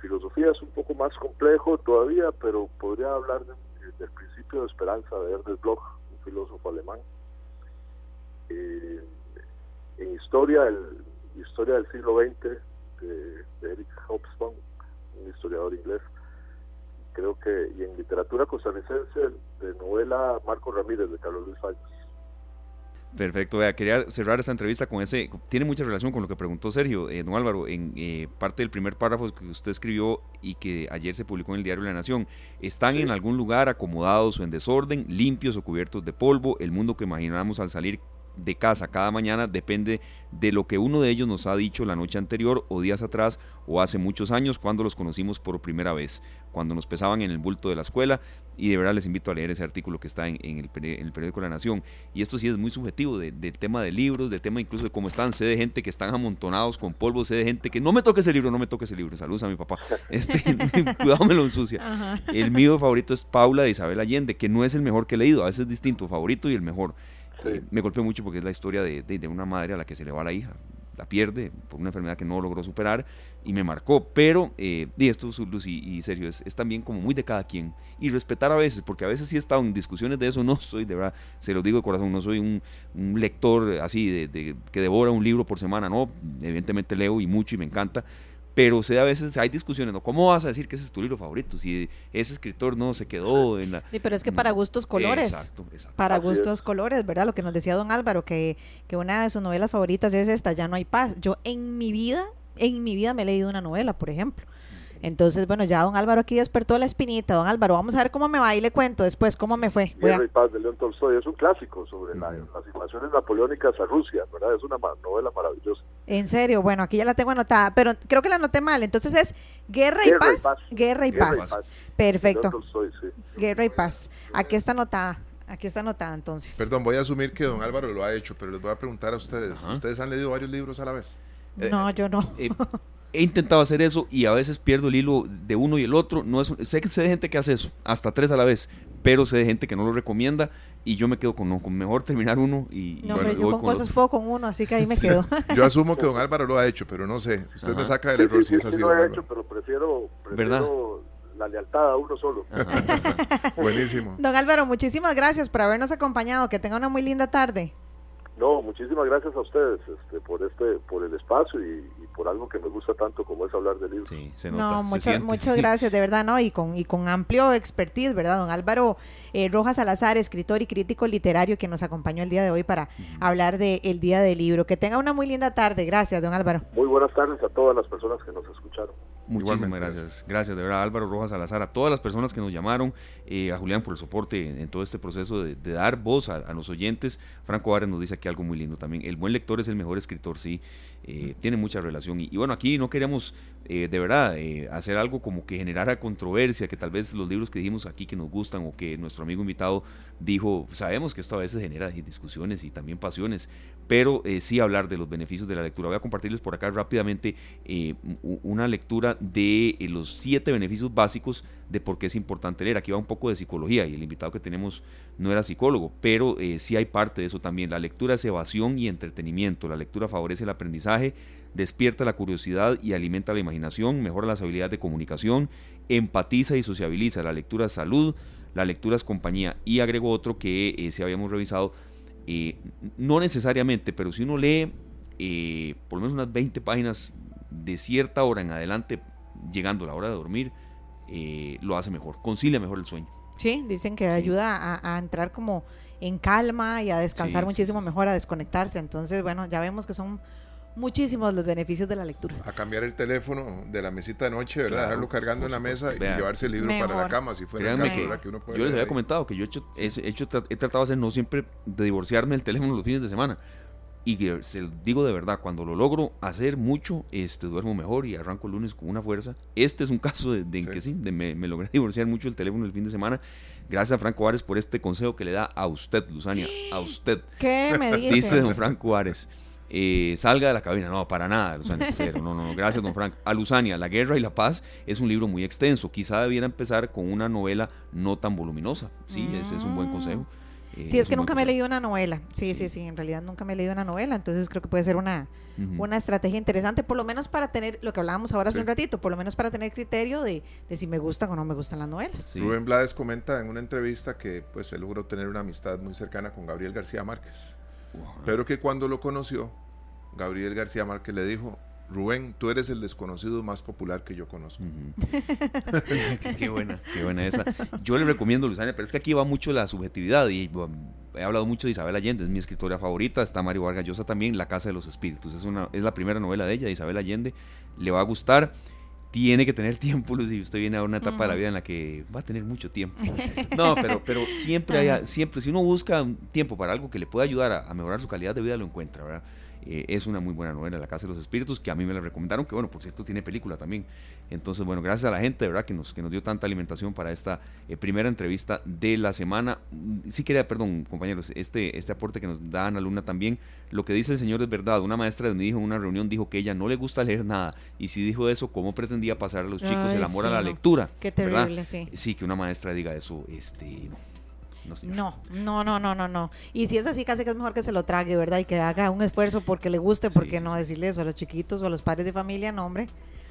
filosofía es un poco más complejo todavía, pero podría hablar del principio de esperanza de Ernest Bloch, un filósofo alemán. Eh, en historia, el, historia del siglo XX de, Eric Hobsbawm, un historiador inglés. Creo que, y en literatura costarricense, de novela Marco Ramírez de Carlos Luis Falles. Perfecto, quería cerrar esta entrevista con ese, tiene mucha relación con lo que preguntó Sergio, eh, don Álvaro, en eh, parte del primer párrafo que usted escribió y que ayer se publicó en el diario La Nación, están en algún lugar acomodados o en desorden, limpios o cubiertos de polvo, el mundo que imaginamos al salir de casa. Cada mañana depende de lo que uno de ellos nos ha dicho la noche anterior o días atrás o hace muchos años cuando los conocimos por primera vez, cuando nos pesaban en el bulto de la escuela. Y de verdad les invito a leer ese artículo que está en, el, periódico La Nación. Y esto sí es muy subjetivo del tema de libros, del tema incluso de cómo están, sé de gente que están amontonados con polvo, sé de gente que no me toque ese libro, no me toque ese libro, saludos a mi papá, (laughs) este, (laughs) cuidado me lo ensucia. El mío favorito es Paula de Isabel Allende, que no es el mejor que he leído, a veces es distinto, favorito y el mejor. Eh, me golpeó mucho porque es la historia de, de, una madre a la que se le va la hija, la pierde por una enfermedad que no logró superar y me marcó. Pero, eh, y esto, Lucy y Sergio, es, también como muy de cada quien. Y respetar a veces, porque a veces sí he estado en discusiones de eso, no soy, de verdad, se lo digo de corazón, no soy un, un lector así de, que devora un libro por semana, no, evidentemente leo y mucho y me encanta pero sé a veces hay discusiones, ¿no? ¿Cómo vas a decir que ese es tu libro favorito? Si ese escritor no se quedó en la... Sí, pero es que para gustos colores. Exacto, exacto. Para gustos colores, ¿verdad? Lo que nos decía don Álvaro, que, que una de sus novelas favoritas es esta, Ya no hay paz. Yo en mi vida, en mi vida me he leído una novela, por ejemplo. Entonces, bueno, ya don Álvaro aquí despertó la espinita. Don Álvaro, vamos a ver cómo me va y le cuento después cómo me fue. Guerra y Paz de León Tolstoy es un clásico sobre las invasiones napoleónicas a Rusia, ¿verdad? Es una novela maravillosa. En serio, bueno, aquí ya la tengo anotada, pero creo que la anoté mal. Entonces es Guerra y, paz, Guerra y Paz. Perfecto. Guerra y Paz. Aquí está anotada. Aquí está anotada entonces. Perdón, voy a asumir que don Álvaro lo ha hecho, pero les voy a preguntar a ustedes. ¿Ustedes han leído varios libros a la vez? No, yo no. Eh, he intentado hacer eso y a veces pierdo el hilo de uno y el otro. No es, sé que sé de gente que hace eso, hasta tres a la vez, pero sé de gente que no lo recomienda y yo me quedo con, no, con mejor terminar uno y... No, pero yo con, cosas puedo con uno, así que ahí me quedo. (laughs) (laughs) yo asumo que don Álvaro lo ha hecho, pero no sé. Usted me saca del error si es (laughs) así. lo he hecho, pero prefiero, prefiero la lealtad a uno solo. Buenísimo. Don Álvaro, muchísimas gracias por habernos acompañado. Que tenga una muy linda tarde. No, muchísimas gracias a ustedes este, por este, por el espacio y, por algo que me gusta tanto como es hablar de libros. Sí, se nota, no, muchas, muchas (laughs) gracias, de verdad, ¿no? Y con, y con amplio expertise, ¿verdad? Don Álvaro eh, Rojas Salazar, escritor y crítico literario que nos acompañó el día de hoy para hablar del el Día del Libro. Que tenga una muy linda tarde. Gracias, don Álvaro. Muy buenas tardes a todas las personas que nos escucharon. Muchísimas gracias. Gracias, de verdad, Álvaro Rojas Salazar, a todas las personas que nos llamaron, eh, a Julián por el soporte en, todo este proceso de, dar voz a, los oyentes. Franco Ares nos dice aquí algo muy lindo también. El buen lector es el mejor escritor, sí. Eh, tiene mucha relación. Y, bueno, aquí no queríamos eh, de verdad hacer algo como que generara controversia, que tal vez los libros que dijimos aquí que nos gustan o que nuestro amigo invitado dijo, sabemos que esto a veces genera discusiones y también pasiones, pero eh, sí hablar de los beneficios de la lectura. Voy a compartirles por acá rápidamente eh, una lectura de eh, los siete beneficios básicos de por qué es importante leer. Aquí va un poco de psicología y el invitado que tenemos no era psicólogo, pero sí hay parte de eso también. La lectura es evasión y entretenimiento. La lectura favorece el aprendizaje, despierta la curiosidad y alimenta la imaginación, mejora las habilidades de comunicación, empatiza y sociabiliza. La lectura es salud, la lectura es compañía. Y agrego otro que si habíamos revisado eh, no necesariamente, pero si uno lee eh, por lo menos unas 20 páginas de cierta hora en adelante, llegando a la hora de dormir, eh, lo hace mejor, concilia mejor el sueño. Sí, dicen que ayuda a, entrar como en calma y a descansar muchísimo mejor, a desconectarse. Entonces, bueno, ya vemos que son muchísimos los beneficios de la lectura. A cambiar el teléfono de la mesita de noche, ¿verdad? Dejarlo cargando en la mesa y llevarse el libro para la cama, si fuera el caso, que, uno puede Yo les había comentado que yo he, hecho, he, hecho, he tratado de hacer no siempre de divorciarme del teléfono los fines de semana. Y que se digo de verdad, cuando lo logro hacer mucho, este duermo mejor y arranco el lunes con una fuerza. Este es un caso de, en que sí, de me, me, logré divorciar mucho el teléfono el fin de semana. Gracias a Franco Ares por este consejo que le da a usted, Luzania, a usted. ¿Qué me (laughs) dice? Dice don Franco Ares. Eh, salga de la cabina. No, para nada, Luzania, No, no, gracias, don Frank. A Luzania, La Guerra y la Paz es un libro muy extenso. Quizá debiera empezar con una novela no tan voluminosa. Sí, ese es un buen consejo. Eh, sí, es, que nunca me he leído una novela. Sí, sí, sí, en realidad nunca me he leído una novela, entonces creo que puede ser una, una estrategia interesante, por lo menos para tener, lo que hablábamos ahora hace un ratito, por lo menos para tener criterio de, de, si me gustan o no me gustan las novelas. Rubén Blades comenta en una entrevista que pues él logró tener una amistad muy cercana con Gabriel García Márquez, pero que cuando lo conoció Gabriel García Márquez le dijo, Rubén, tú eres el desconocido más popular que yo conozco. (laughs) qué buena, qué buena esa. Yo le recomiendo, Luzania, pero es que aquí va mucho la subjetividad y he hablado mucho de Isabel Allende, es mi escritora favorita, está Mario Vargas Llosa también, La Casa de los Espíritus, es, una, es la primera novela de ella, de Isabel Allende, le va a gustar. Tiene que tener tiempo, Lucy. Usted viene a una etapa de la vida en la que va a tener mucho tiempo. (laughs) No, pero, pero siempre, hay, siempre, si uno busca tiempo para algo que le pueda ayudar a, a mejorar su calidad de vida, lo encuentra, ¿verdad? Eh, es una muy buena novela, La Casa de los Espíritus, que a mí me la recomendaron, que bueno, por cierto, tiene película también. Entonces, bueno, gracias a la gente, de verdad, que nos, que nos dio tanta alimentación para esta eh, primera entrevista de la semana. Mm, sí quería, perdón, compañeros, este, este aporte que nos da Ana Luna también, lo que dice el señor es verdad. Una maestra de mi hijo en una reunión dijo que ella no le gusta leer nada, y si dijo eso, ¿cómo pretendía pasar a los chicos el amor a la lectura? Qué terrible, sí. Sí, que una maestra diga eso, este, no no, no, no, no, no, no. Y si es así, casi que es mejor que se lo trague, ¿verdad? Y que haga un esfuerzo porque le guste, porque no decirle eso a los chiquitos o a los padres de familia, no, hombre.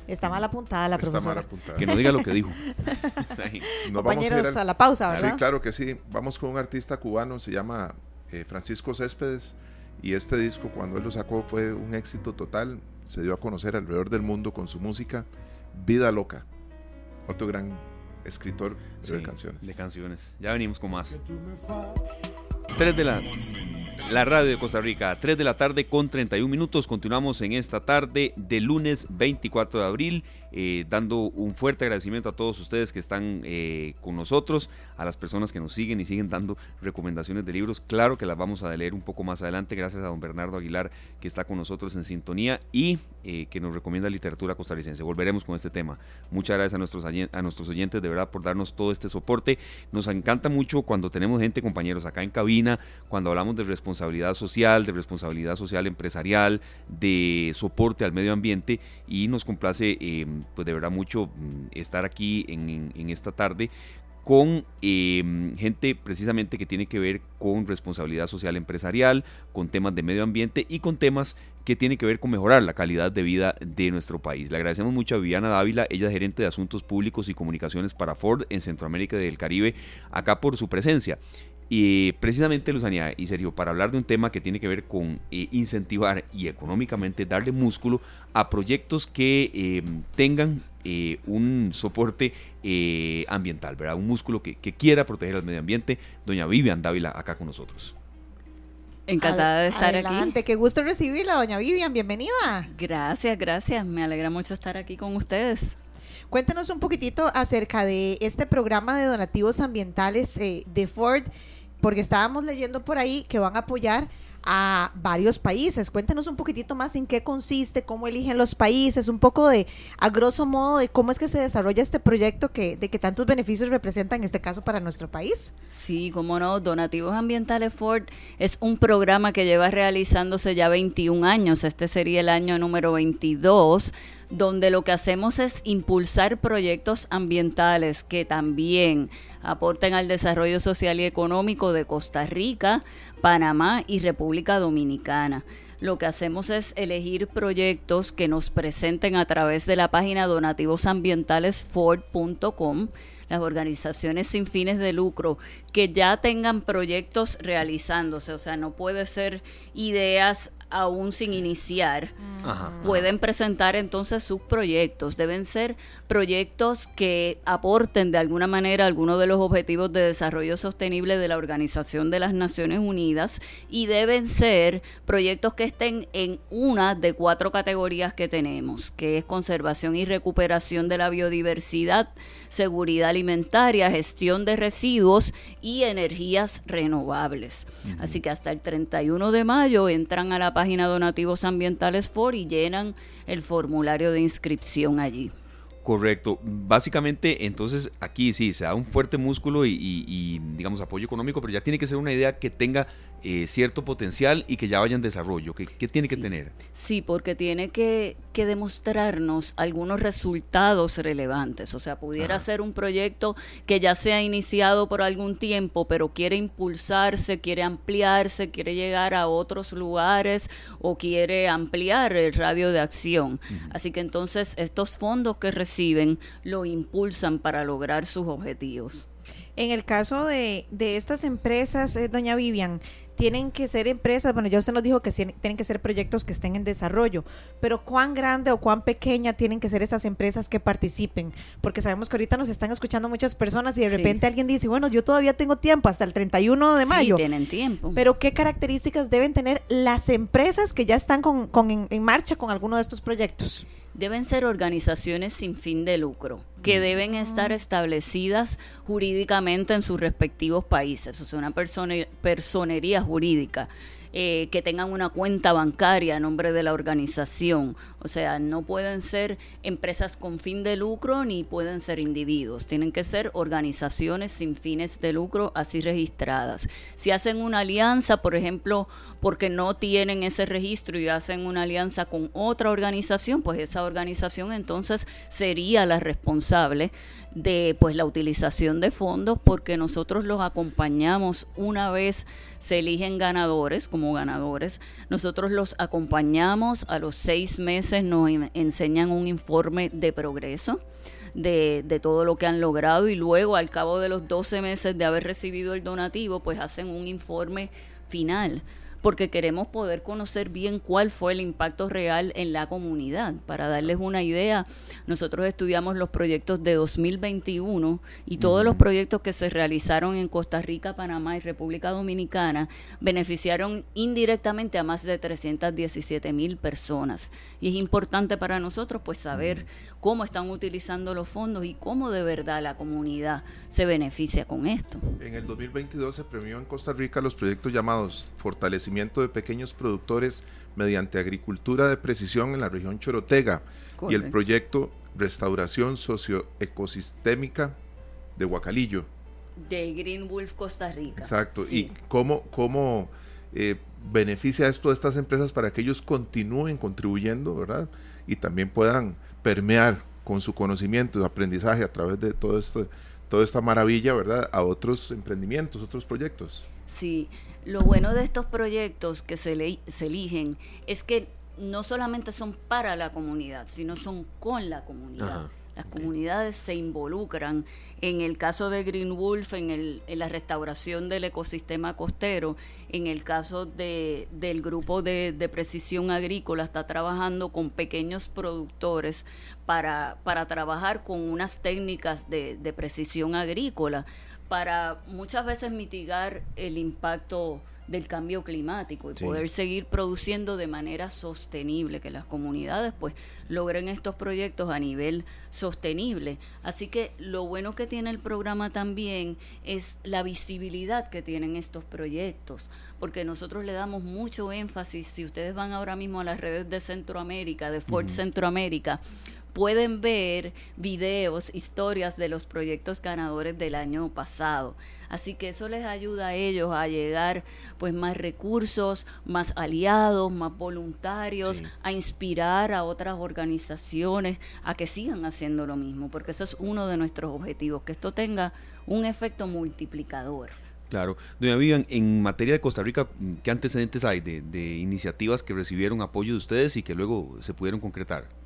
Está mal apuntada la Está Mal apuntada. Que no diga lo que dijo. (laughs) (laughs) Compañeros, vamos a, la pausa, ¿verdad? Sí, claro que sí. Vamos con un artista cubano, se llama eh, Francisco Céspedes. Y este disco, cuando él lo sacó, fue un éxito total. Se dio a conocer alrededor del mundo con su música. Vida Loca. Otro gran escritor de canciones. De canciones. Ya venimos con más. 3 de la, la radio de Costa Rica, 3 de la tarde con 31 minutos. Continuamos en esta tarde de lunes 24 de abril eh, dando un fuerte agradecimiento a todos ustedes que están eh, con nosotros, a las personas que nos siguen y siguen dando recomendaciones de libros. Claro que las vamos a leer un poco más adelante, gracias a don Bernardo Aguilar que está con nosotros en sintonía y eh, que nos recomienda literatura costarricense. Volveremos con este tema. Muchas gracias a nuestros, a nuestros oyentes de verdad por darnos todo este soporte. Nos encanta mucho cuando tenemos gente, compañeros, acá en cabina, cuando hablamos de responsabilidad social, de responsabilidad social empresarial, de soporte al medio ambiente y nos complace pues de verdad mucho mm, estar aquí en, esta tarde con em, gente precisamente que tiene que ver con responsabilidad social empresarial, con temas de medio ambiente y con temas que tienen que ver con mejorar la calidad de vida de nuestro país. Le agradecemos mucho a Viviana Dávila, ella es gerente de Asuntos Públicos y Comunicaciones para Ford en Centroamérica y del Caribe, acá por su presencia. Y precisamente, Luzania y Sergio, para hablar de un tema que tiene que ver con eh, incentivar y económicamente darle músculo a proyectos que em, tengan eh, un soporte eh, ambiental, ¿verdad? Un músculo que, quiera proteger al medio ambiente. Doña Vivian Dávila, acá con nosotros. Encantada de estar Adelante. Qué gusto recibirla, doña Vivian. Bienvenida. Gracias, gracias. Me alegra mucho estar aquí con ustedes. Cuéntenos un poquitito acerca de este programa de donativos ambientales eh, de Ford, porque estábamos leyendo por ahí que van a apoyar a varios países. Cuéntenos un poquitito más en qué consiste, cómo eligen los países, un poco de, a grosso modo, de cómo es que se desarrolla este proyecto que, de que tantos beneficios representa en este caso para nuestro país. Sí, cómo no, Donativos Ambientales Ford es un programa que lleva realizándose ya 21 años, este sería el año número 22 donde lo que hacemos es impulsar proyectos ambientales que también aporten al desarrollo social y económico de Costa Rica, Panamá y República Dominicana. Lo que hacemos es elegir proyectos que nos presenten a través de la página donativosambientalesford.com las organizaciones sin fines de lucro que ya tengan proyectos realizándose, o sea, no puede ser ideas aún sin iniciar, pueden presentar entonces sus proyectos. Deben ser proyectos que aporten de alguna manera algunos de los objetivos de desarrollo sostenible de la Organización de las Naciones Unidas y deben ser proyectos que estén en una de cuatro categorías que tenemos, que es conservación y recuperación de la biodiversidad, seguridad alimentaria, gestión de residuos y energías renovables. Así que hasta el 31 de mayo entran a la página página Donativos Ambientales For y llenan el formulario de inscripción allí. Correcto. Básicamente, entonces aquí sí, se da un fuerte músculo y, digamos, apoyo económico, pero ya tiene que ser una idea que tenga eh, cierto potencial y que ya vaya en desarrollo. ¿Qué, tiene que tener? Sí, porque tiene que, demostrarnos algunos resultados relevantes. O sea, pudiera ser un proyecto que ya se ha iniciado por algún tiempo, pero quiere impulsarse, quiere ampliarse, quiere llegar a otros lugares o quiere ampliar el radio de acción. Así que entonces estos fondos que reciben lo impulsan para lograr sus objetivos. En el caso de, de estas empresas, eh, doña Vivian, tienen que ser empresas, bueno, ya usted nos dijo que tienen que ser proyectos que estén en desarrollo, pero cuán grande o cuán pequeña tienen que ser esas empresas que participen, porque sabemos que ahorita nos están escuchando muchas personas y de repente alguien dice, bueno, yo todavía tengo tiempo hasta el 31 de mayo. Sí, tienen tiempo. Pero ¿qué características deben tener las empresas que ya están con, en marcha con alguno de estos proyectos? Deben ser organizaciones sin fin de lucro, que deben estar establecidas jurídicamente en sus respectivos países, o sea, una personería jurídica. Eh, que tengan una cuenta bancaria a nombre de la organización. O sea, no pueden ser empresas con fin de lucro ni pueden ser individuos. Tienen que ser organizaciones sin fines de lucro así registradas. Si hacen una alianza, por ejemplo, porque no tienen ese registro y hacen una alianza con otra organización, pues esa organización entonces sería la responsable de pues la utilización de fondos porque nosotros los acompañamos una vez se eligen ganadores como ganadores nosotros los acompañamos a los seis meses nos enseñan un informe de progreso de, de, todo lo que han logrado y luego al cabo de los 12 meses de haber recibido el donativo pues hacen un informe final porque queremos poder conocer bien cuál fue el impacto real en la comunidad. Para darles una idea, nosotros estudiamos los proyectos de 2021 y todos los proyectos que se realizaron en Costa Rica, Panamá y República Dominicana beneficiaron indirectamente a más de 317 mil personas. Y es importante para nosotros pues saber cómo están utilizando los fondos y cómo de verdad la comunidad se beneficia con esto. En el 2022 se premió en Costa Rica los proyectos llamados Fortalecimiento de pequeños productores mediante agricultura de precisión en la región Chorotega y el proyecto Restauración Socioecosistémica de Huacalillo. De Green Wolf Costa Rica. Exacto. ¿Y cómo, cómo eh, beneficia esto a estas empresas para que ellos continúen contribuyendo, ¿verdad? Y también puedan permear con su conocimiento y aprendizaje a través de todo esto, toda esta maravilla, ¿verdad? A otros emprendimientos, otros proyectos. Sí, lo bueno de estos proyectos que se, se eligen es que no solamente son para la comunidad, sino son con la comunidad. Las comunidades se involucran. En el caso de Green Wolf, en, el, en la restauración del ecosistema costero, en el caso de, del grupo de, precisión agrícola, está trabajando con pequeños productores para, para trabajar con unas técnicas de, de precisión agrícola para muchas veces mitigar el impacto del cambio climático y poder seguir produciendo de manera sostenible, que las comunidades pues logren estos proyectos a nivel sostenible. Así que lo bueno que tiene el programa también es la visibilidad que tienen estos proyectos, porque nosotros le damos mucho énfasis, si ustedes van ahora mismo a las redes de Centroamérica, de Ford Centroamérica, pueden ver videos, historias de los proyectos ganadores del año pasado. Así que eso les ayuda a ellos a llegar pues más recursos, más aliados, más voluntarios, a inspirar a otras organizaciones a que sigan haciendo lo mismo, porque eso es uno de nuestros objetivos, que esto tenga un efecto multiplicador. Claro. Doña Vivian, en materia de Costa Rica, ¿qué antecedentes hay de, de iniciativas que recibieron apoyo de ustedes y que luego se pudieron concretar?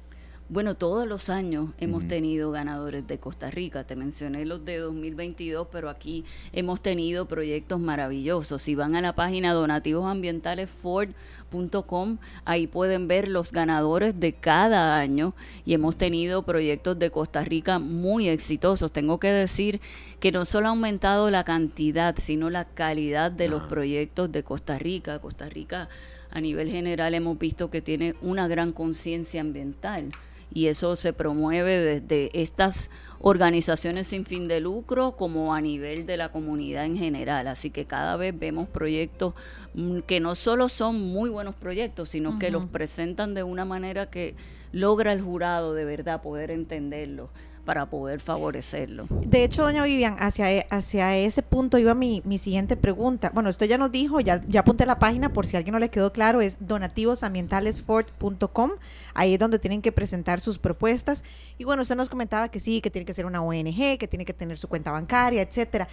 Bueno, todos los años hemos tenido ganadores de Costa Rica. Te mencioné los de 2022, pero aquí hemos tenido proyectos maravillosos. Si van a la página donativosambientalesford.com, ahí pueden ver los ganadores de cada año y hemos tenido proyectos de Costa Rica muy exitosos. Tengo que decir que no solo ha aumentado la cantidad, sino la calidad de los proyectos de Costa Rica. Costa Rica a nivel general hemos visto que tiene una gran conciencia ambiental y eso se promueve desde estas organizaciones sin fin de lucro como a nivel de la comunidad en general. Así que cada vez vemos proyectos mm, que no solo son muy buenos proyectos, sino que los presentan de una manera que logra el jurado de verdad poder entenderlo para poder favorecerlo. De hecho, doña Vivian, hacia, e, hacia ese punto iba mi, mi siguiente pregunta. Bueno, usted ya nos dijo, ya, ya apunté la página por si a alguien no le quedó claro, es donativosambientalesfort.com. Ahí es donde tienen que presentar sus propuestas. Y bueno, usted nos comentaba que sí, que tiene que ser una ONG, que tiene que tener su cuenta bancaria, etcétera.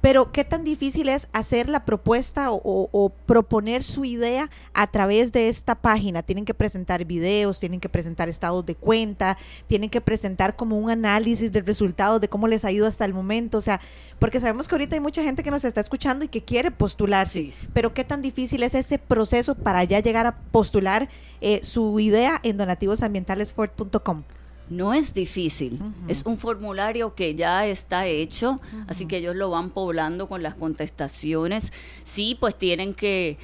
Pero qué tan difícil es hacer la propuesta o, proponer su idea a través de esta página. Tienen que presentar videos, tienen que presentar estados de cuenta, tienen que presentar como un análisis del resultado de cómo les ha ido hasta el momento. O sea, porque sabemos que ahorita hay mucha gente que nos está escuchando y que quiere postularse. Pero qué tan difícil es ese proceso para ya llegar a postular eh, su idea en donativosambientalesfort.com. No es difícil, es un formulario que ya está hecho, así que ellos lo van poblando con las contestaciones. Sí, pues tienen que,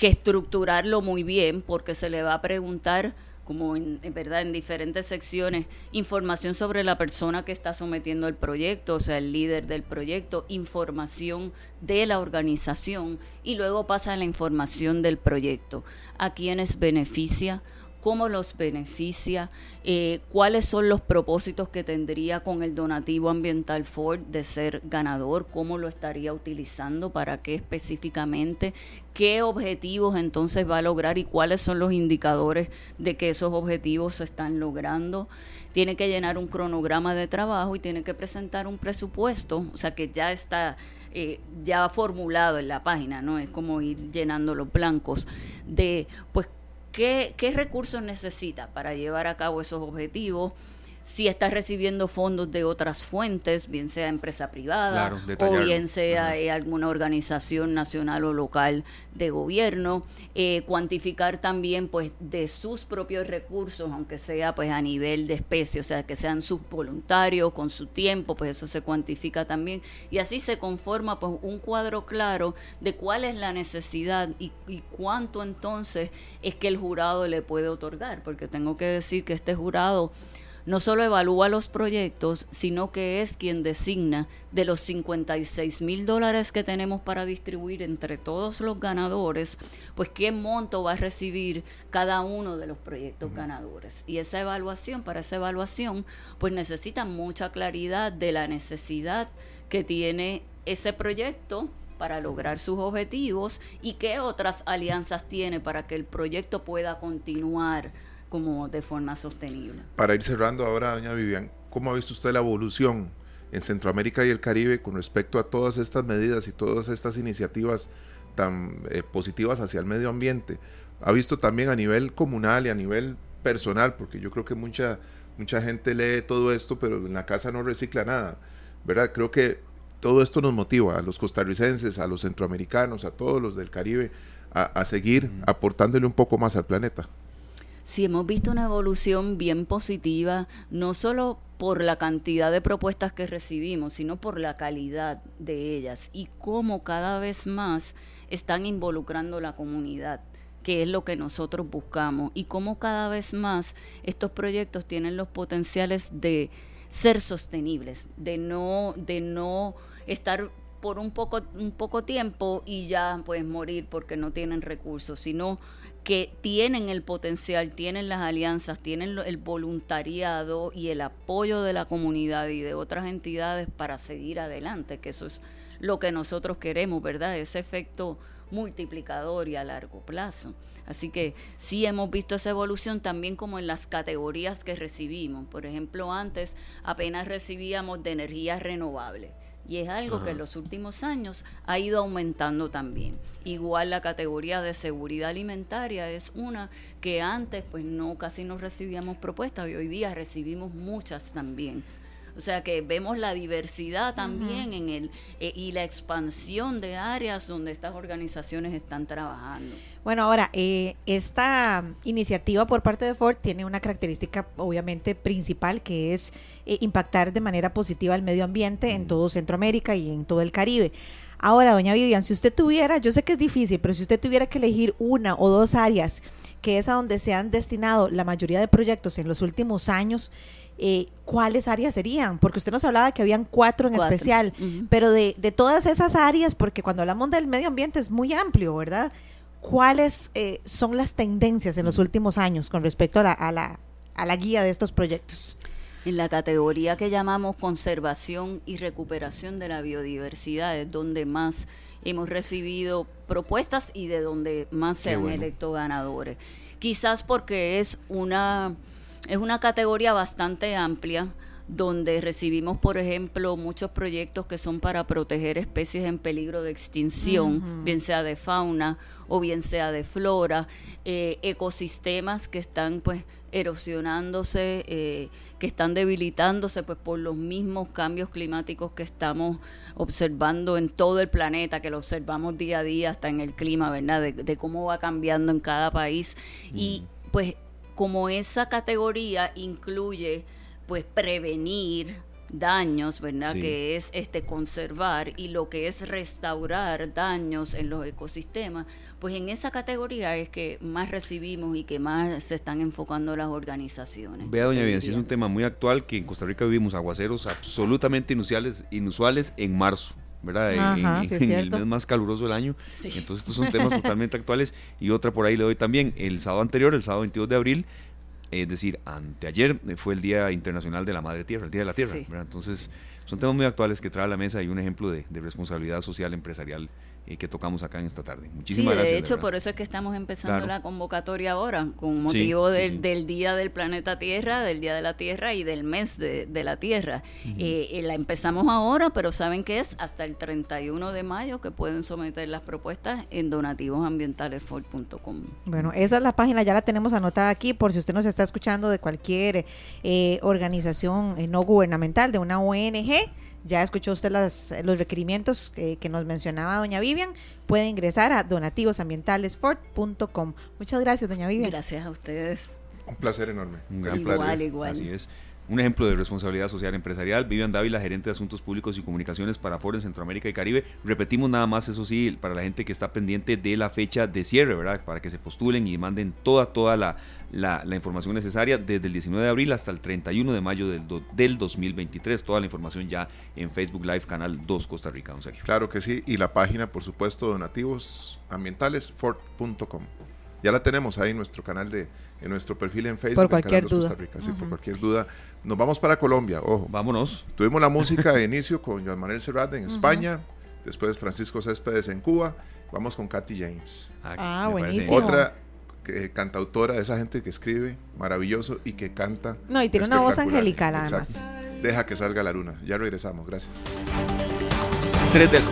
estructurarlo muy bien porque se le va a preguntar como en, verdad en diferentes secciones, información sobre la persona que está sometiendo el proyecto, o sea, el líder del proyecto, información de la organización y luego pasa la información del proyecto, a quienes beneficia, cómo los beneficia, eh, cuáles son los propósitos que tendría con el donativo ambiental Ford de ser ganador, cómo lo estaría utilizando, para qué específicamente, qué objetivos entonces va a lograr y cuáles son los indicadores de que esos objetivos se están logrando. Tiene que llenar un cronograma de trabajo y tiene que presentar un presupuesto, o sea que ya está eh, ya formulado en la página, ¿no? Es como ir llenando los blancos de, pues, ¿Qué, recursos necesita para llevar a cabo esos objetivos? Si está recibiendo fondos de otras fuentes, bien sea empresa privada o bien sea eh, alguna organización nacional o local de gobierno, eh, cuantificar también pues de sus propios recursos, aunque sea pues a nivel de especie, o sea que sean sus voluntarios con su tiempo, pues eso se cuantifica también. Y así se conforma pues un cuadro claro de cuál es la necesidad y, y cuánto entonces es que el jurado le puede otorgar, porque tengo que decir que este jurado no solo evalúa los proyectos, sino que es quien designa de los 56 mil dólares que tenemos para distribuir entre todos los ganadores, pues qué monto va a recibir cada uno de los proyectos ganadores. Y esa evaluación, para esa evaluación, pues necesita mucha claridad de la necesidad que tiene ese proyecto para lograr sus objetivos y qué otras alianzas tiene para que el proyecto pueda continuar como de forma sostenible. Para ir cerrando ahora, doña Vivian, ¿cómo ha visto usted la evolución en Centroamérica y el Caribe con respecto a todas estas medidas y todas estas iniciativas tan eh, positivas hacia el medio ambiente? ¿Ha visto también a nivel comunal y a nivel personal? Porque yo creo que mucha, mucha gente lee todo esto, pero en la casa no recicla nada, ¿verdad? Creo que todo esto nos motiva a los costarricenses, a los centroamericanos, a todos los del Caribe, a seguir aportándole un poco más al planeta. Sí, hemos visto una evolución bien positiva, no solo por la cantidad de propuestas que recibimos, sino por la calidad de ellas y cómo cada vez más están involucrando la comunidad que es lo que nosotros buscamos y cómo cada vez más estos proyectos tienen los potenciales de ser sostenibles, de no, de no estar por un poco, un poco tiempo y ya pues morir porque no tienen recursos, sino que tienen el potencial, tienen las alianzas, tienen el voluntariado y el apoyo de la comunidad y de otras entidades para seguir adelante, que eso es lo que nosotros queremos, ¿verdad? Ese efecto multiplicador y a largo plazo. Así que sí hemos visto esa evolución también como en las categorías que recibimos. Por ejemplo, antes apenas recibíamos de energía renovable y es algo que en los últimos años ha ido aumentando también. Igual la categoría de seguridad alimentaria es una que antes pues no casi no recibíamos propuestas y hoy día recibimos muchas también. O sea que vemos la diversidad también en el eh, y la expansión de áreas donde estas organizaciones están trabajando. Bueno, ahora, eh, esta iniciativa por parte de Ford tiene una característica obviamente principal que es eh, impactar de manera positiva el medio ambiente en todo Centroamérica y en todo el Caribe. Ahora, doña Vivian, si usted tuviera, yo sé que es difícil, pero si usted tuviera que elegir una o dos áreas que es a donde se han destinado la mayoría de proyectos en los últimos años, eh, ¿cuáles áreas serían? Porque usted nos hablaba que habían cuatro en especial, pero de, todas esas áreas, porque cuando hablamos del medio ambiente es muy amplio, ¿verdad? ¿Cuáles eh, son las tendencias en los últimos años con respecto a la, a la, a la guía de estos proyectos? En la categoría que llamamos conservación y recuperación de la biodiversidad es donde más hemos recibido propuestas y de donde más se han electo ganadores. Quizás porque es una es una categoría bastante amplia donde recibimos, por ejemplo, muchos proyectos que son para proteger especies en peligro de extinción, bien sea de fauna o bien sea de flora, eh, ecosistemas que están pues erosionándose, eh, que están debilitándose pues por los mismos cambios climáticos que estamos observando en todo el planeta, que lo observamos día a día hasta en el clima, ¿verdad? De, cómo va cambiando en cada país. Y pues como esa categoría incluye pues prevenir daños, ¿verdad? Que es este conservar y lo que es restaurar daños en los ecosistemas, pues en esa categoría es que más recibimos y que más se están enfocando las organizaciones. Vea, doña si es un tema muy actual que en Costa Rica vivimos aguaceros absolutamente inusuales, inusuales en marzo. ¿Verdad? en, el mes más caluroso del año. Entonces estos son temas totalmente (laughs) actuales. Y otra por ahí le doy también, el sábado anterior, el sábado 22 de abril, es decir, anteayer eh, fue el Día Internacional de la Madre Tierra, el Día de la Tierra. Entonces son temas muy actuales que trae a la mesa y un ejemplo de, de responsabilidad social empresarial que tocamos acá en esta tarde. Muchísimas sí, gracias. De hecho, por eso es que estamos empezando la convocatoria ahora, con motivo del, Día del Planeta Tierra, del Día de la Tierra y del mes de, la Tierra. Eh, eh, la empezamos ahora, pero saben que es hasta el 31 de mayo que pueden someter las propuestas en donativosambientalesford.com. Bueno, esa es la página, ya la tenemos anotada aquí por si usted nos está escuchando de cualquier eh, organización no gubernamental, de una ONG ya escuchó usted las, los requerimientos que, nos mencionaba doña Vivian. Puede ingresar a donativosambientalesfort.com. Muchas gracias, doña Vivian. Gracias a ustedes. Un placer enorme. Un gran igual, igual. Así es. Un ejemplo de responsabilidad social empresarial. Vivian Dávila, gerente de Asuntos Públicos y Comunicaciones para Ford en Centroamérica y Caribe. Repetimos nada más, eso sí, para la gente que está pendiente de la fecha de cierre, ¿verdad? Para que se postulen y manden toda, toda la, la, información necesaria desde el 19 de abril hasta el 31 de mayo del, del 2023. Toda la información ya en Facebook Live, Canal 2 Costa Rica, don Sergio. Claro que sí. Y la página, por supuesto, donativosambientales, Ford.com. Ya la tenemos ahí en nuestro canal de, en nuestro perfil en Facebook. Por cualquier duda. por cualquier duda. Nos vamos para Colombia, ojo. Vámonos. Tuvimos la música de (laughs) inicio con Joan Manuel Serrat en España, después Francisco Céspedes en Cuba, vamos con Katy James. Ah, ah buenísimo. Otra cantautora de esa gente que escribe maravilloso y que canta. No, y tiene una voz angelical además. Deja que salga la luna. Ya regresamos, gracias. Tres del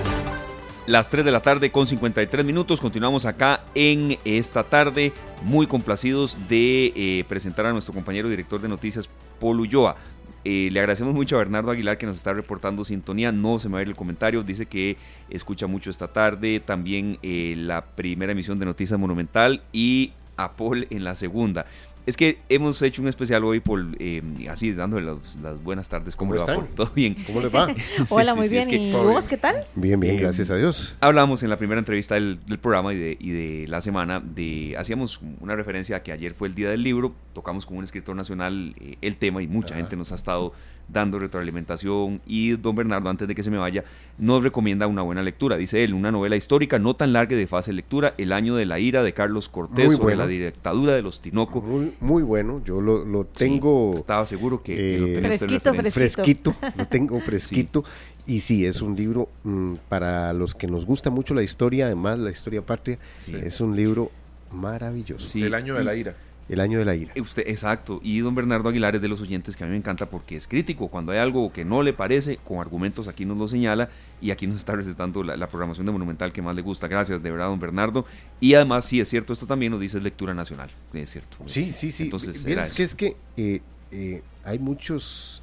las 3 de la tarde con 53 minutos. Continuamos acá en esta tarde, muy complacidos de eh, presentar a nuestro compañero director de noticias, Paul Ulloa. Eh, le agradecemos mucho a Bernardo Aguilar que nos está reportando sintonía. No se me va a ir el comentario. Dice que escucha mucho esta tarde. También eh, la primera emisión de Noticias Monumental y a Paul en la segunda. Es que hemos hecho un especial hoy por eh, así dándole las buenas tardes. ¿Cómo, le va? ¿Todo bien? ¿Cómo le va? (laughs) Hola, muy bien. ¿Y vos qué tal? Bien, bien, gracias a Dios. Hablamos en la primera entrevista del, programa y de, y de, la semana de hacíamos una referencia a que ayer fue el día del libro, tocamos con un escritor nacional eh, el tema y mucha gente nos ha estado dando retroalimentación y don Bernardo, antes de que se me vaya, nos recomienda una buena lectura. Dice él, una novela histórica no tan larga y de fácil lectura, El año de la ira de Carlos Cortés muy sobre la dictadura de los Tinoco. Muy, muy bueno, yo lo, tengo... estaba seguro que, lo eh, fresquito, fresquito, lo (laughs) tengo fresquito. Y sí, es un libro mm, para los que nos gusta mucho la historia, además la historia patria, es un libro maravilloso. El año de la ira. El año de la ira. Usted, exacto. Y don Bernardo Aguilar es de los oyentes que a mí me encanta porque es crítico. Cuando hay algo que no le parece, con argumentos aquí nos lo señala y aquí nos está recetando la, programación de Monumental que más le gusta. Gracias, de verdad, don Bernardo. Y además, sí, es cierto, esto también nos dice lectura nacional. Es cierto. Sí, sí, sí. Entonces, es que es que eh, eh, hay muchos.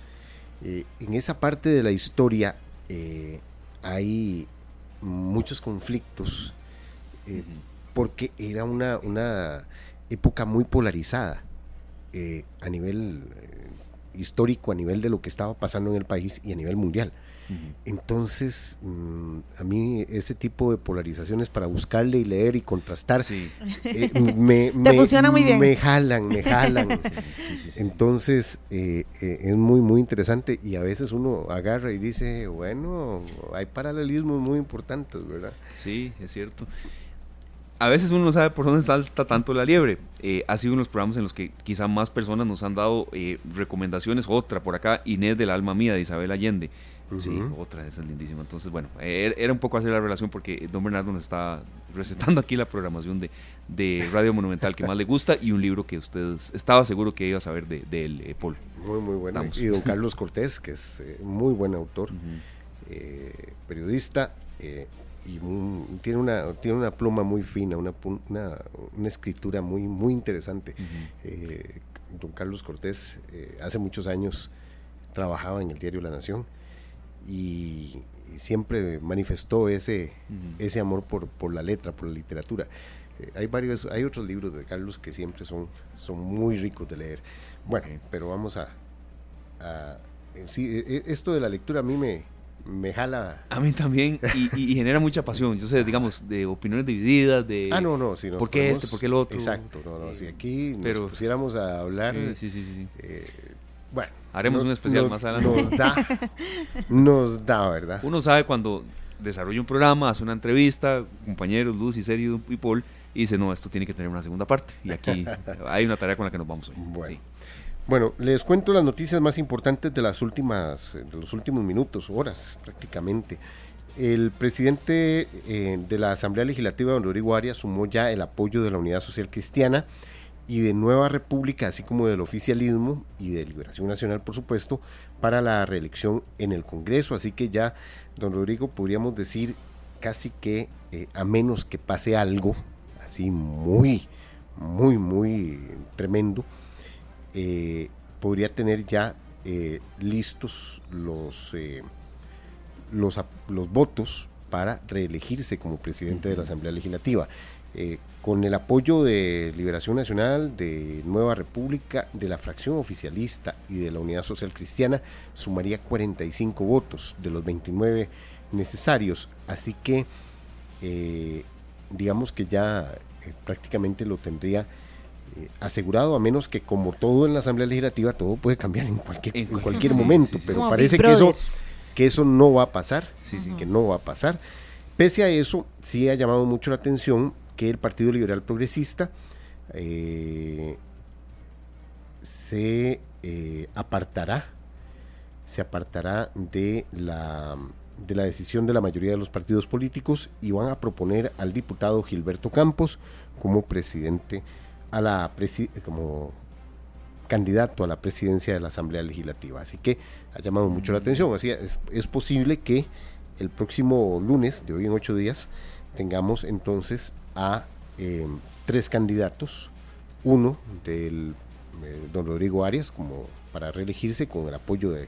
Eh, en esa parte de la historia hay muchos conflictos porque era una, una época muy polarizada eh, a nivel eh, histórico, a nivel de lo que estaba pasando en el país y a nivel mundial. Entonces, mm, a mí ese tipo de polarizaciones para buscarle y leer y contrastar, eh, me, (laughs) me, jalan, me jalan. Entonces, es muy, muy interesante y a veces uno agarra y dice, bueno, hay paralelismos muy importantes, ¿verdad? Sí, es cierto a veces uno no sabe por dónde salta tanto la liebre. Eh, ha sido unos programas en los que quizá más personas nos han dado eh, recomendaciones. Otra por acá, Inés del alma mía de Isabel Allende. Sí, otra, esa es lindísima. Entonces, bueno, er, era un poco hacer la relación porque Don Bernardo nos está recetando aquí la programación de, de Radio Monumental que más le gusta y un libro que usted estaba seguro que iba a saber de, él, eh, Paul. Muy, muy bueno. Y don (laughs) Carlos Cortés, que es muy buen autor, periodista, y tiene, una, tiene una pluma muy fina, una, una, escritura muy, muy interesante. Eh, don Carlos Cortés eh, hace muchos años trabajaba en el diario La Nación y, siempre manifestó ese, ese amor por, por, la letra, por la literatura. Eh, hay varios, hay otros libros de Carlos que siempre son, son muy ricos de leer. Bueno, pero vamos a, a sí, e, e, esto de la lectura a mí me, me jala. A mí también, y, genera mucha pasión. Yo sé, digamos, de opiniones divididas, de... Ah, no, no, si ¿Por qué este, por qué el otro? Exacto, no, no, si aquí nos pusiéramos a hablar... sí, sí, sí. Eh, bueno. Haremos un especial más adelante. Nos da, nos da, ¿verdad? Uno sabe cuando desarrolla un programa, hace una entrevista, compañeros, Luz y Sergio y Paul, y dice, no, esto tiene que tener una segunda parte. Y aquí (laughs) hay una tarea con la que nos vamos hoy. Bueno. Bueno, les cuento las noticias más importantes de las últimas, de los últimos minutos, horas prácticamente. El presidente eh, de la Asamblea Legislativa, don Rodrigo Arias, sumó ya el apoyo de la Unidad Social Cristiana y de Nueva República, así como del oficialismo y de Liberación Nacional, por supuesto, para la reelección en el Congreso. Así que ya, don Rodrigo, podríamos decir casi que, eh, a menos que pase algo así muy, muy, muy tremendo, eh, podría tener ya eh, listos los, eh, los, los, votos para reelegirse como presidente de la Asamblea Legislativa. con el apoyo de Liberación Nacional, de Nueva República, de la fracción oficialista y de la Unidad Social Cristiana, sumaría 45 votos de los 29 necesarios. Así que, digamos que ya prácticamente lo tendría eh, asegurado, a menos que como todo en la Asamblea Legislativa, todo puede cambiar en cualquier, en cualquier momento, pero parece que eso, que eso no va a pasar, que no va a pasar. Pese a eso, sí ha llamado mucho la atención que el Partido Liberal Progresista eh, se eh, apartará, se apartará de la, de la decisión de la mayoría de los partidos políticos y van a proponer al diputado Gilberto Campos como presidente a la como candidato a la presidencia de la Asamblea Legislativa. Así que ha llamado mucho la atención. Así es, es posible que el próximo lunes, de hoy en ocho días, tengamos entonces a eh, tres candidatos. Uno del eh, don Rodrigo Arias, como para reelegirse con el apoyo de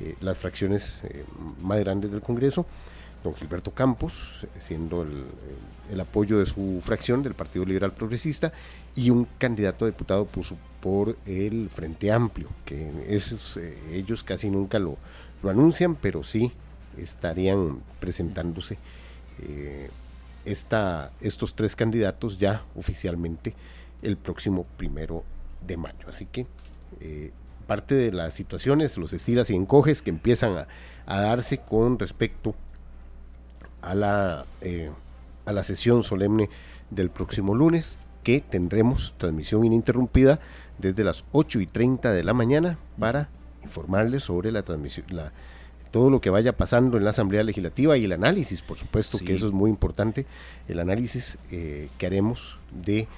eh, las fracciones más grandes del Congreso. Don Gilberto Campos, siendo el, apoyo de su fracción del Partido Liberal Progresista, y un candidato a diputado por el Frente Amplio, que eh, ellos casi nunca lo, lo, anuncian, pero sí estarían presentándose eh, esta, estos tres candidatos ya oficialmente el próximo primero de mayo. Así que eh, parte de las situaciones, los estilas y encoges que empiezan a, a darse con respecto a la, eh, a la sesión solemne del próximo lunes, que tendremos transmisión ininterrumpida desde las 8 y 30 de la mañana para informarles sobre la transmisión, la, todo lo que vaya pasando en la Asamblea Legislativa y el análisis, por supuesto, que eso es muy importante, el análisis eh, que haremos de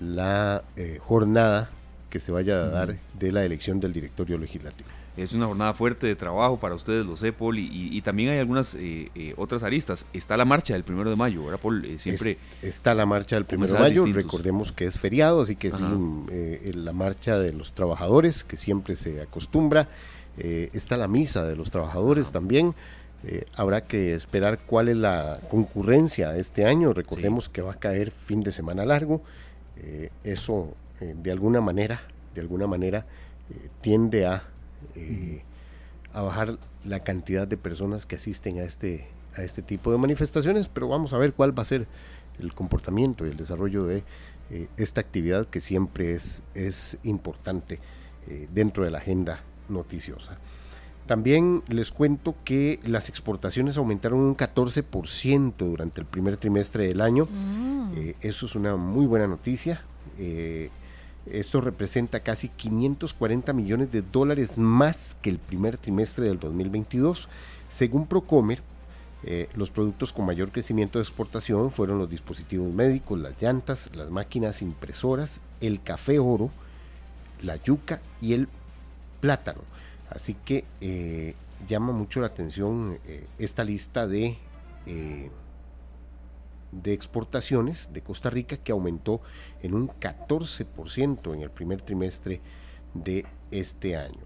la eh, jornada que se vaya a dar de la elección del directorio legislativo. Es una jornada fuerte de trabajo para ustedes, los EPOL, y, también hay algunas eh, eh, otras aristas. Está la marcha del primero de mayo, ¿verdad, Paul? Eh, siempre. está la marcha del primero de mayo, recordemos que es feriado, así que sí, la marcha de los trabajadores, que siempre se acostumbra. está la misa de los trabajadores también. habrá que esperar cuál es la concurrencia este año. Recordemos que va a caer fin de semana largo. eso, de alguna manera, de alguna manera, tiende a eh, a bajar la cantidad de personas que asisten a este, a este tipo de manifestaciones, pero vamos a ver cuál va a ser el comportamiento y el desarrollo de eh, esta actividad que siempre es, es importante eh, dentro de la agenda noticiosa. También les cuento que las exportaciones aumentaron un 14% durante el primer trimestre del año. Mm. eso es una muy buena noticia. Esto representa casi 540 millones de dólares más que el primer trimestre del 2022. Según Procomer, eh, los productos con mayor crecimiento de exportación fueron los dispositivos médicos, las llantas, las máquinas impresoras, el café oro, la yuca y el plátano. Así que eh, llama mucho la atención eh, esta lista de de exportaciones de Costa Rica que aumentó en un 14% en el primer trimestre de este año.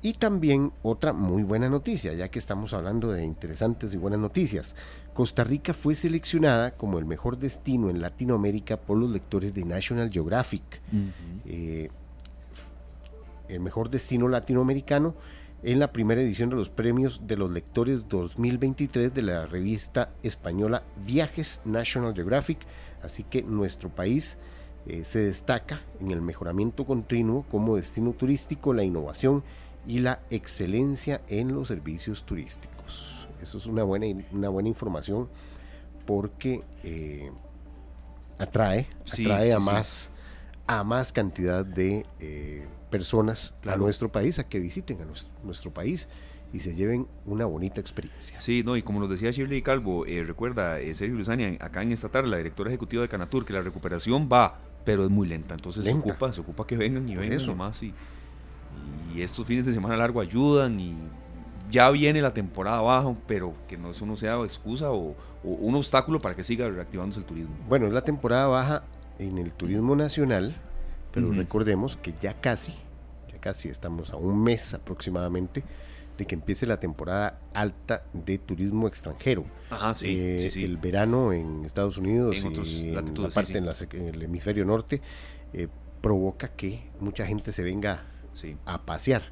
Y también otra muy buena noticia, ya que estamos hablando de interesantes y buenas noticias. Costa Rica fue seleccionada como el mejor destino en Latinoamérica por los lectores de National Geographic. Eh, el mejor destino latinoamericano en la primera edición de los premios de los lectores 2023 de la revista española Viajes National Geographic. Así que nuestro país eh, se destaca en el mejoramiento continuo como destino turístico, la innovación y la excelencia en los servicios turísticos. Eso es una buena, una buena información porque eh, atrae, atrae a, Más, a más cantidad de... Eh, personas a nuestro país, a que visiten a nuestro, país y se lleven una bonita experiencia. Sí, no, y como nos decía Shirley Calvo, eh, recuerda eh, Sergio Luzania, acá en esta tarde, la directora ejecutiva de Canatur, que la recuperación va, pero es muy lenta, entonces se ocupa, se ocupa que vengan y vengan eso. nomás y, y estos fines de semana largo ayudan y ya viene la temporada abajo, pero que no eso no sea excusa o, un obstáculo para que siga reactivándose el turismo. Bueno, es la temporada baja en el turismo nacional, pero recordemos que ya casi, ya casi estamos a un mes aproximadamente de que empiece la temporada alta de turismo extranjero. Ajá, sí, eh, El verano en Estados Unidos y en la parte en, el hemisferio norte eh, provoca que mucha gente se venga a pasear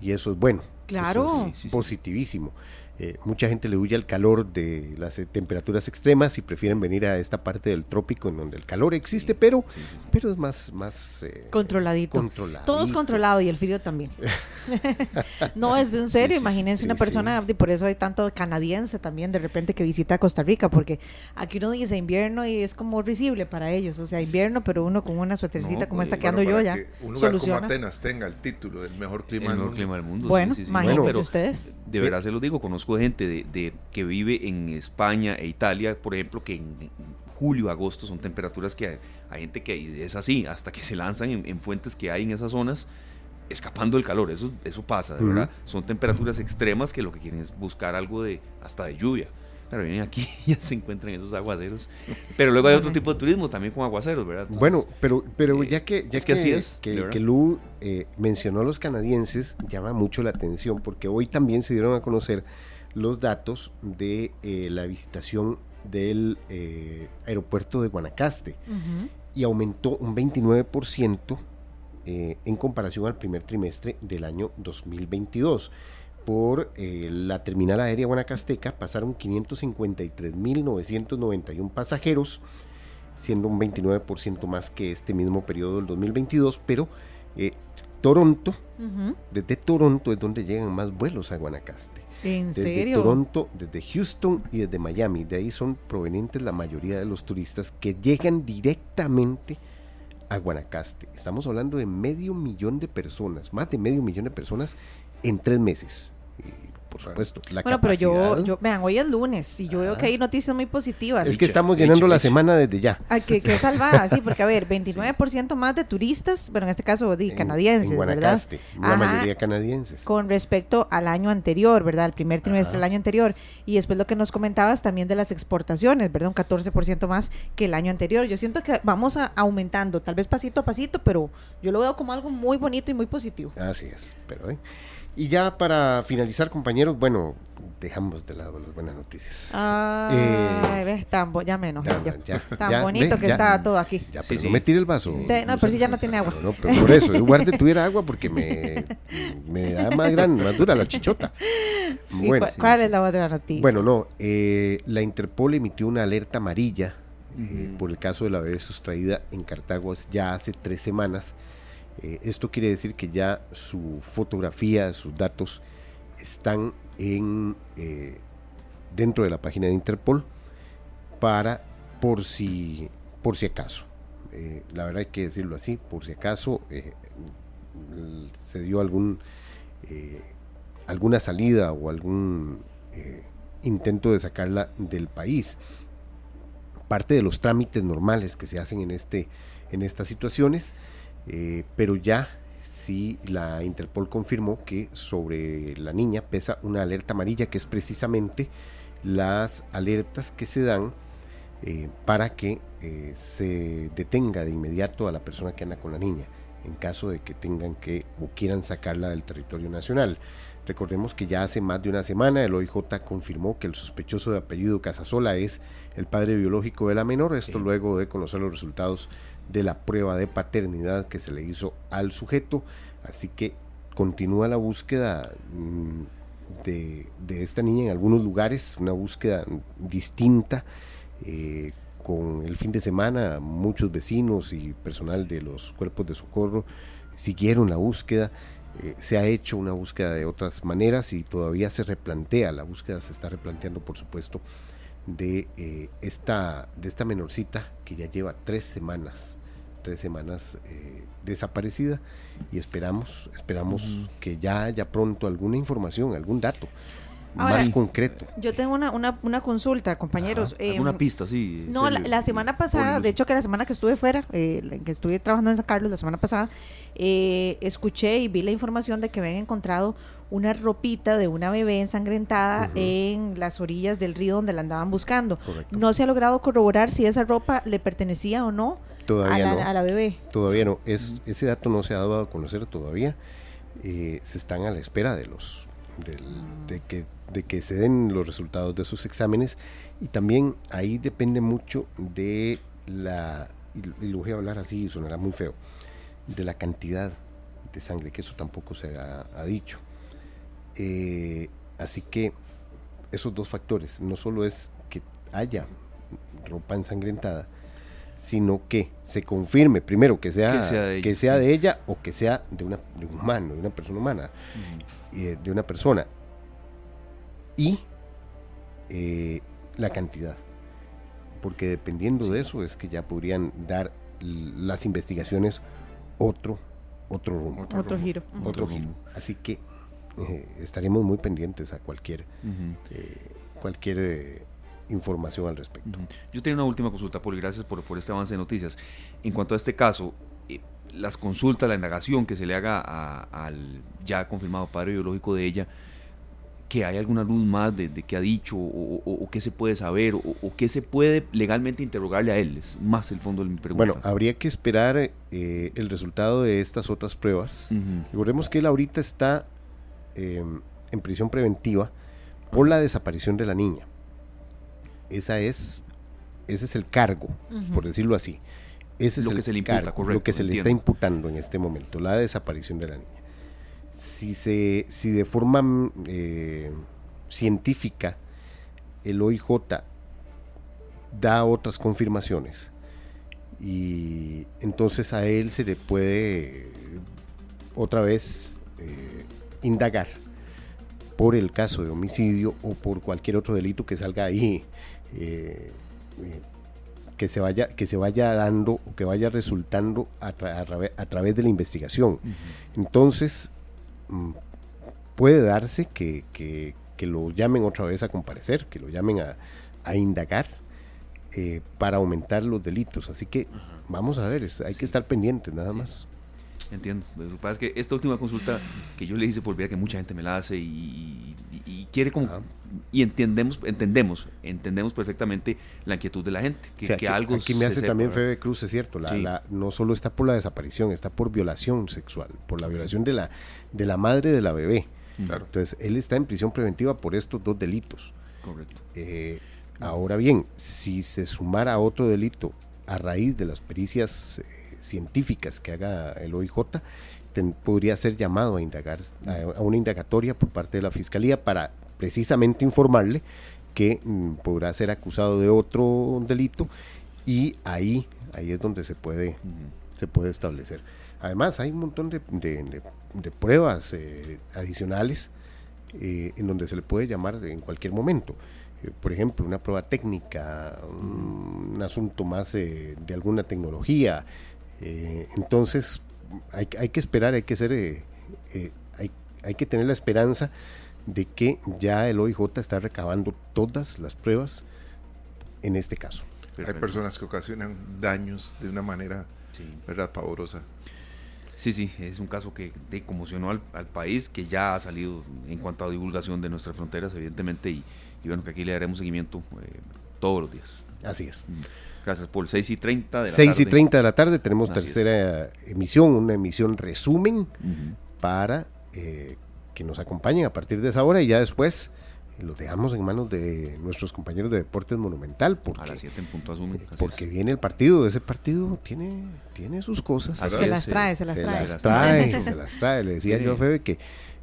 y eso es bueno. Claro. positivísimo. Eh, mucha gente le huye al calor de las eh, temperaturas extremas y prefieren venir a esta parte del trópico en donde el calor existe, pero, pero es más, más eh, controladito. Todo es controlado y el frío también. (laughs) (laughs) no, es en serio, imagínense una persona, y por eso hay tanto canadiense también de repente que visita Costa Rica, porque aquí uno dice invierno y es como risible para ellos, o sea, invierno, pero uno con una suétercita como esta que ando yo ya. un lugar como Atenas tenga el título del mejor clima, del, mundo. Bueno, imagínense ustedes. De verdad se lo digo, conozco de gente de, que vive en España e Italia, por ejemplo, que en, julio, agosto son temperaturas que hay, gente que es así, hasta que se lanzan en, fuentes que hay en esas zonas escapando del calor, eso, eso pasa, de verdad. Son temperaturas extremas que lo que quieren es buscar algo de hasta de lluvia. Pero vienen aquí (laughs) y ya se encuentran esos aguaceros. Pero luego hay otro tipo de turismo también con aguaceros, ¿verdad? bueno, pero, pero eh, ya que, ya que, así es, que, que Lu eh, mencionó a los canadienses, llama mucho la atención porque hoy también se dieron a conocer los datos de eh, la visitación del eh, aeropuerto de Guanacaste. Y aumentó un 29% en comparación al primer trimestre del año 2022 por la terminal aérea guanacasteca pasaron 553.991 pasajeros, siendo un 29% más que este mismo periodo del 2022, pero Toronto, desde Toronto es donde llegan más vuelos a Guanacaste. ¿En desde serio? Toronto, desde Houston y desde Miami. De ahí son provenientes la mayoría de los turistas que llegan directamente a Guanacaste. Estamos hablando de medio millón de personas, más de medio millón de personas en tres meses por supuesto. La bueno, pero yo, yo, vean, hoy es lunes y yo veo que hay noticias muy positivas. Es que estamos llenando la semana desde ya. Ay, que, que salvada, sí, porque a ver, (laughs) 29% más de turistas, bueno, en este caso de canadienses, en ¿verdad? La mayoría canadienses. Con respecto al año anterior, ¿verdad? El primer trimestre del año anterior. Y después lo que nos comentabas también de las exportaciones, ¿verdad? Un 14% más que el año anterior. Yo siento que vamos a, aumentando, tal vez pasito a pasito, pero yo lo veo como algo muy bonito y muy positivo. Así es, pero... ¿eh? Y ya para finalizar, compañeros, bueno, dejamos de lado las buenas noticias. Ah, eh, tan ya menos. tan bonito que estaba todo aquí. Ya, pero no me tire el vaso. no, pero si ya no tiene agua. No, pero por eso, en lugar de tuviera agua porque me, (laughs) me da más grande, más dura la chichota. (laughs) Bueno, ¿Cuál es la otra noticia? Bueno, no, eh, la Interpol emitió una alerta amarilla eh, por el caso de la bebé sustraída en Cartago ya hace tres semanas eh, esto quiere decir que ya su fotografía, sus datos están en, eh, dentro de la página de Interpol para por si, por si acaso. Eh, la verdad hay que decirlo así, por si acaso se dio algún, alguna salida o algún intento de sacarla del país. Parte de los trámites normales que se hacen en, este, en estas situaciones eh, pero ya sí la Interpol confirmó que sobre la niña pesa una alerta amarilla que es precisamente las alertas que se dan eh, para que eh, se detenga de inmediato a la persona que anda con la niña en caso de que tengan que o quieran sacarla del territorio nacional. Recordemos que ya hace más de una semana el OIJ confirmó que el sospechoso de apellido Casasola es el padre biológico de la menor, esto luego de conocer los resultados de la prueba de paternidad que se le hizo al sujeto. Así que continúa la búsqueda mm, de, esta niña en algunos lugares, una búsqueda distinta. Eh, con el fin de semana muchos vecinos y personal de los cuerpos de socorro siguieron la búsqueda. Eh, se ha hecho una búsqueda de otras maneras y todavía se replantea, la búsqueda se está replanteando por supuesto de, eh, esta, de esta menorcita que ya lleva tres semanas tres semanas eh, desaparecida y esperamos, esperamos que ya haya pronto alguna información, algún dato. más concreto. Yo tengo una, una, consulta, compañeros. una em, pista, sí. No, la, semana pasada, de hecho que la semana que estuve fuera, eh, que estuve trabajando en San Carlos la semana pasada, eh, escuché y vi la información de que habían encontrado una ropita de una bebé ensangrentada en las orillas del río donde la andaban buscando. No se ha logrado corroborar si esa ropa le pertenecía o no Todavía a, la, no. a la bebé. Todavía no. Es, Ese dato no se ha dado a conocer todavía. Eh, se están a la espera de los de, que, de que se den los resultados de sus exámenes y también ahí depende mucho de la y lo voy a hablar así sonará muy feo de la cantidad de sangre que eso tampoco se ha, dicho eh, así que esos dos factores no solo es que haya ropa ensangrentada sino que se confirme primero que sea, que sea, de, ella, o que sea de, una, de un humano, de una persona humana, eh, de una persona. Y eh, la cantidad. Porque dependiendo de eso es que ya podrían dar las investigaciones otro, otro rumbo. Otro, giro. Otro giro. Así que eh, estaremos muy pendientes a cualquier, cualquier información al respecto. Yo tengo una última consulta, Poli, gracias por, por este avance de noticias. En cuanto a este caso, eh, las consultas, la indagación que se le haga al ya confirmado padre biológico de ella, que hay alguna luz más de, qué ha dicho o, qué se puede saber o, qué se puede legalmente interrogarle a él, es más el fondo de mi pregunta. Bueno, habría que esperar eh, el resultado de estas otras pruebas. Recordemos que él ahorita está eh, en prisión preventiva por la desaparición de la niña. Esa es, ese es el cargo, por decirlo así. Ese es lo el que se le imputa, cargo, lo que se le está imputando en este momento, la desaparición de la niña. Si, se, si de forma eh, científica el OIJ da otras confirmaciones y entonces a él se le puede otra vez eh, indagar por el caso de homicidio o por cualquier otro delito que salga ahí eh, eh, que se vaya que se vaya dando o que vaya resultando a, través de la investigación. Entonces mm, puede darse que, que, lo llamen otra vez a comparecer que lo llamen a, a indagar eh, para aumentar los delitos. Así que vamos a ver, hay que estar pendientes nada más. Entiendo. Lo que pasa es que esta última consulta que yo le hice por ver que mucha gente me la hace y, quiere como y entendemos entendemos entendemos perfectamente la inquietud de la gente que, que algo aquí me hace también Febe Cruz es cierto la, no solo está por la desaparición está por violación sexual por la violación de la de la madre de la bebé. Claro. entonces él está en prisión preventiva por estos dos delitos. Correcto. Eh, Ahora bien, si se sumara otro delito a raíz de las pericias eh, científicas que haga el OIJ, podría ser llamado a indagar a, una indagatoria por parte de la fiscalía para precisamente informarle que mm, podrá ser acusado de otro delito y ahí ahí es donde se puede se puede establecer. Además hay un montón de, pruebas eh, adicionales eh, en donde se le puede llamar en cualquier momento. Eh, por ejemplo, una prueba técnica, un, asunto más de alguna tecnología. Eh, entonces, hay, que esperar, hay que ser, eh, hay, hay, que tener la esperanza de que ya el OIJ está recabando todas las pruebas en este caso. Hay personas que ocasionan daños de una manera, ¿verdad?, pavorosa. Sí, sí, es un caso que conmocionó al, al, país, que ya ha salido en cuanto a divulgación de nuestras fronteras, evidentemente, y, y bueno, que aquí le daremos seguimiento eh, todos los días. Así es. Mm. Gracias, Paul. 6 y 30 de la 6 y 30 de la tarde tenemos tercera emisión, una emisión resumen para eh, que nos acompañen a partir de esa hora y ya después eh, los dejamos en manos de nuestros compañeros de Deportes Monumental. Porque, a las 7 en punto asumen. porque viene el partido, ese partido tiene, tiene sus cosas. Se las trae, se las se trae. Las trae se las trae. Le decía yo a Febe que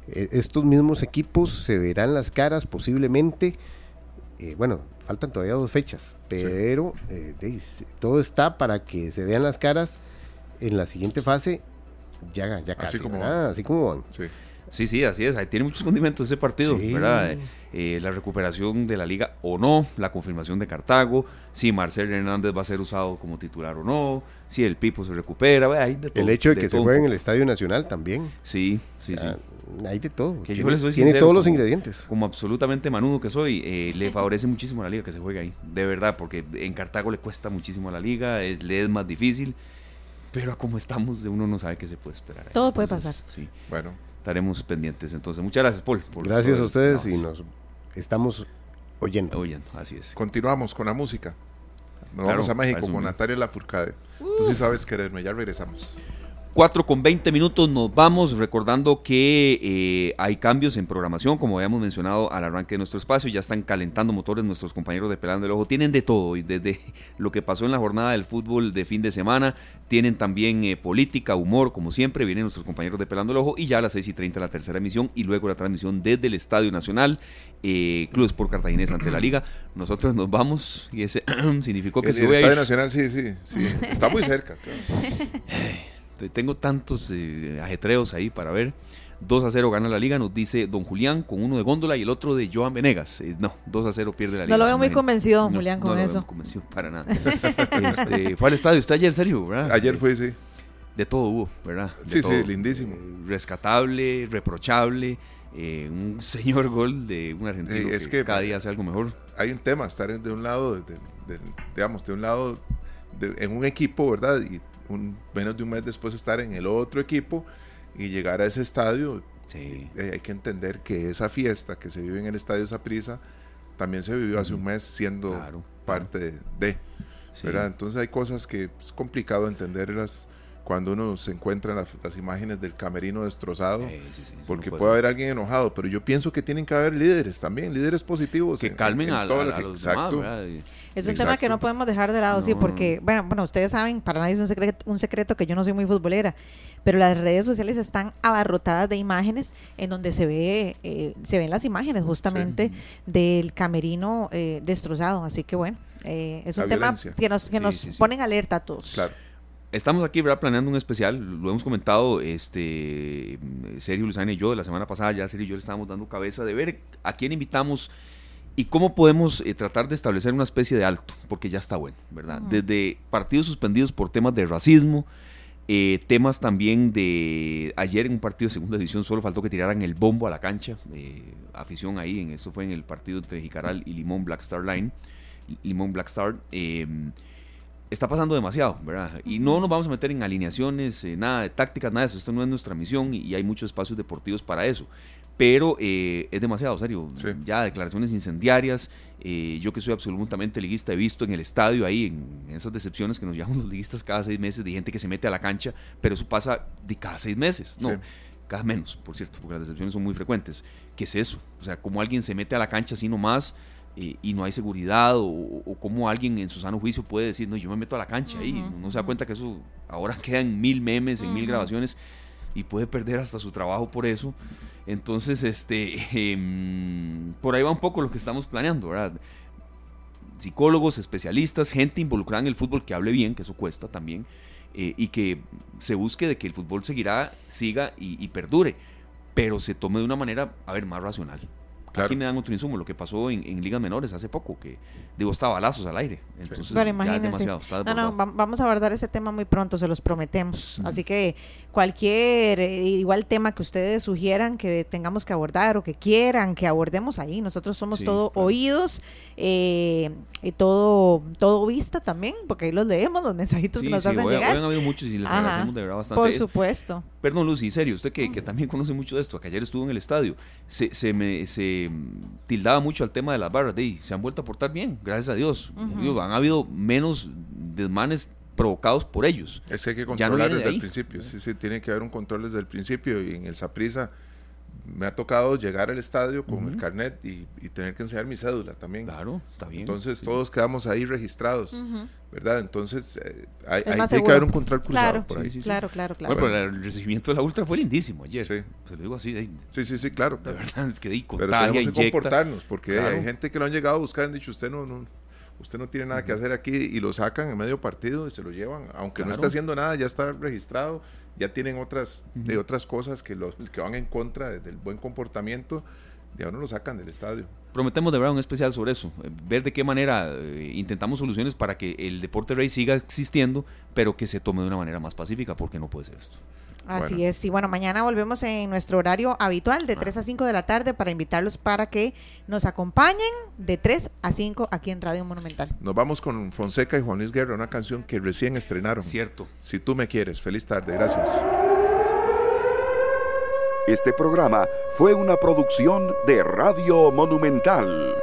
eh, estos mismos equipos se verán las caras posiblemente. Eh, bueno, faltan todavía dos fechas, pero eh, todo está para que se vean las caras en la siguiente fase. Ya, ya casi, así como Así como van. Sí. Sí, sí, así es. tiene muchos condimentos ese partido, ¿verdad? Eh, la recuperación de la liga o no, la confirmación de Cartago, si Marcel Hernández va a ser usado como titular o no, si el Pipo se recupera, hay El hecho de, que se juegue en el Estadio Nacional también. Sí, sí, sí. Hay de todo. Que tiene, todos los ingredientes. Como absolutamente manudo que soy, eh, le favorece muchísimo a la liga que se juegue ahí. De verdad, porque en Cartago le cuesta muchísimo a la liga, es, le es más difícil. Pero como estamos, uno no sabe qué se puede esperar. Todo puede pasar. Sí. Bueno, estaremos pendientes. Entonces, muchas gracias, Paul. gracias a ustedes y nos estamos oyendo. Oyendo, así es. Continuamos con la música. Nos vamos a México con Natalia Lafourcade. Tú sí sabes quererme, ya regresamos. 4 con 20 minutos nos vamos, recordando que eh, hay cambios en programación, como habíamos mencionado al arranque de nuestro espacio, ya están calentando motores nuestros compañeros de Pelando el Ojo, tienen de todo, y desde (laughs) lo que pasó en la jornada del fútbol de fin de semana, tienen también eh, política, humor, como siempre, vienen nuestros compañeros de Pelando el Ojo, y ya a las 6 y 30 la tercera emisión, y luego la transmisión desde el Estadio Nacional, eh, Club Sport Cartaginés ante la Liga. Nosotros nos vamos, y ese (clears throat) significó que el, se El Estadio Nacional, sí, sí, sí, está muy cerca. (laughs) Tengo tantos eh, ajetreos ahí para ver. 2 a 0 gana la liga, nos dice don Julián, con uno de góndola y el otro de Joan Venegas. Eh, no, 2 a 0 pierde la liga. No lo veo muy convencido, don Julián, con no eso. No lo veo convencido para nada. este, fue al estadio, está ayer, serio, ¿verdad? Ayer fue, sí. De todo hubo, ¿verdad? sí, sí, lindísimo. Eh, rescatable, reprochable. un (laughs) señor gol de un argentino es que, cada día hace algo mejor. Hay un tema, estar de un lado, digamos, de un lado, en un equipo, ¿verdad? Y menos de un mes después estar en el otro equipo y llegar a ese estadio. Eh, hay que entender que esa fiesta que se vive en el estadio Saprisa también se vivió hace un mes siendo parte de. ¿verdad? Entonces hay cosas que es complicado entenderlas cuando uno se encuentra las, imágenes del camerino destrozado, porque puede haber alguien enojado, pero yo pienso que tienen que haber líderes también, líderes positivos. Que calmen a, todo que, exacto. Es un tema que no podemos dejar de lado, sí, porque, bueno, bueno, ustedes saben, para nadie es un secreto, un secreto que yo no soy muy futbolera, pero las redes sociales están abarrotadas de imágenes en donde se ve, eh, se ven las imágenes justamente del camerino eh, destrozado, así que bueno, eh, es un tema que nos, que nos ponen alerta a todos. Claro. Estamos aquí ¿verdad? planeando un especial, lo hemos comentado este Sergio Luzana y yo de la semana pasada, ya Sergio y yo le estábamos dando cabeza de ver a quién invitamos y cómo podemos eh, tratar de establecer una especie de alto, porque ya está bueno, ¿verdad? Desde partidos suspendidos por temas de racismo, eh, temas también de ayer en un partido de segunda división solo faltó que tiraran el bombo a la cancha, eh, afición ahí, en esto fue en el partido entre Jicaral y Limón Black Star Line, Limón Black Star. Eh, está pasando demasiado, ¿verdad? Y no nos vamos a meter en alineaciones, eh, nada de tácticas, nada de eso. Esto no es nuestra misión y, hay muchos espacios deportivos para eso. Pero eh, es demasiado serio. Ya declaraciones incendiarias. Eh, yo que soy absolutamente liguista, he visto en el estadio ahí, en, esas decepciones que nos (laughs) llaman los liguistas cada seis meses, de gente que se mete a la cancha, pero eso pasa de cada seis meses. No, cada menos, por cierto, porque las decepciones son muy frecuentes. ¿Qué es eso? O sea, como alguien se mete a la cancha así nomás eh, y no hay seguridad o, o, cómo alguien en su sano juicio puede decir, no, yo me meto a la cancha y no, se da cuenta que eso ahora (laughs) quedan mil memes, en mil grabaciones y puede perder hasta su trabajo por eso. Entonces, este, (laughs) em, por ahí va un poco lo que estamos planeando, ¿verdad? Psicólogos, especialistas, gente involucrada en el fútbol que hable bien, que eso cuesta también, eh, y que se busque de que el fútbol seguirá, siga y, y perdure, pero se tome de una manera, a ver, más racional. Aquí me dan otro insumo, lo que pasó en, ligas menores hace poco, que digo, estaba balazos al aire. Entonces, ya es demasiado. no, no, vamos a abordar ese tema muy pronto, se los prometemos. Así que cualquier eh, igual tema que ustedes sugieran que tengamos que abordar o que quieran que abordemos ahí, nosotros somos todo oídos eh, y todo todo vista también, porque ahí los leemos, los (laughs) mensajitos que nos hacen llegar. han habido muchos y les agradecemos de verdad bastante. Por supuesto. Perdón, Lucy, serio, usted que, que, también conoce mucho de esto, que ayer estuvo en el estadio, se, se me... Se, tildaba mucho al tema de las barras, de se han vuelto a portar bien, gracias a Dios. han habido menos desmanes provocados por ellos. Es que hay que controlar desde el principio, sí, sí, tiene que haber un control desde el principio y en el Saprisa me ha tocado llegar al estadio con el carnet y, tener que enseñar mi cédula también. Claro, está bien. Entonces todos quedamos ahí registrados, ¿verdad? Entonces eh, hay, tiene que haber un control cruzado por ahí. claro, claro, claro. Bueno, pero el recibimiento de la Ultra fue lindísimo ayer. Sí. Se lo digo así. sí, sí, sí, claro. De verdad, es que di Pero tenemos que comportarnos porque hay gente que lo han llegado a buscar y han dicho, usted no, no usted no tiene nada que hacer aquí y lo sacan en medio partido y se lo llevan, aunque no está haciendo nada, ya está registrado, ya tienen otras, de otras cosas que, los, que van en contra del buen comportamiento, ya no lo sacan del estadio. Prometemos de verdad un especial sobre eso, eh, ver de qué manera eh, intentamos soluciones para que el deporte rey siga existiendo, pero que se tome de una manera más pacífica, porque no puede ser esto. Así es, y bueno, mañana volvemos en nuestro horario habitual de 3 a 5 de la tarde para invitarlos para que nos acompañen de 3 a 5 aquí en Radio Monumental. Nos vamos con Fonseca y Juan Luis Guerra, una canción que recién estrenaron. Cierto. Si tú me quieres, feliz tarde, gracias. Este programa fue una producción de Radio Monumental.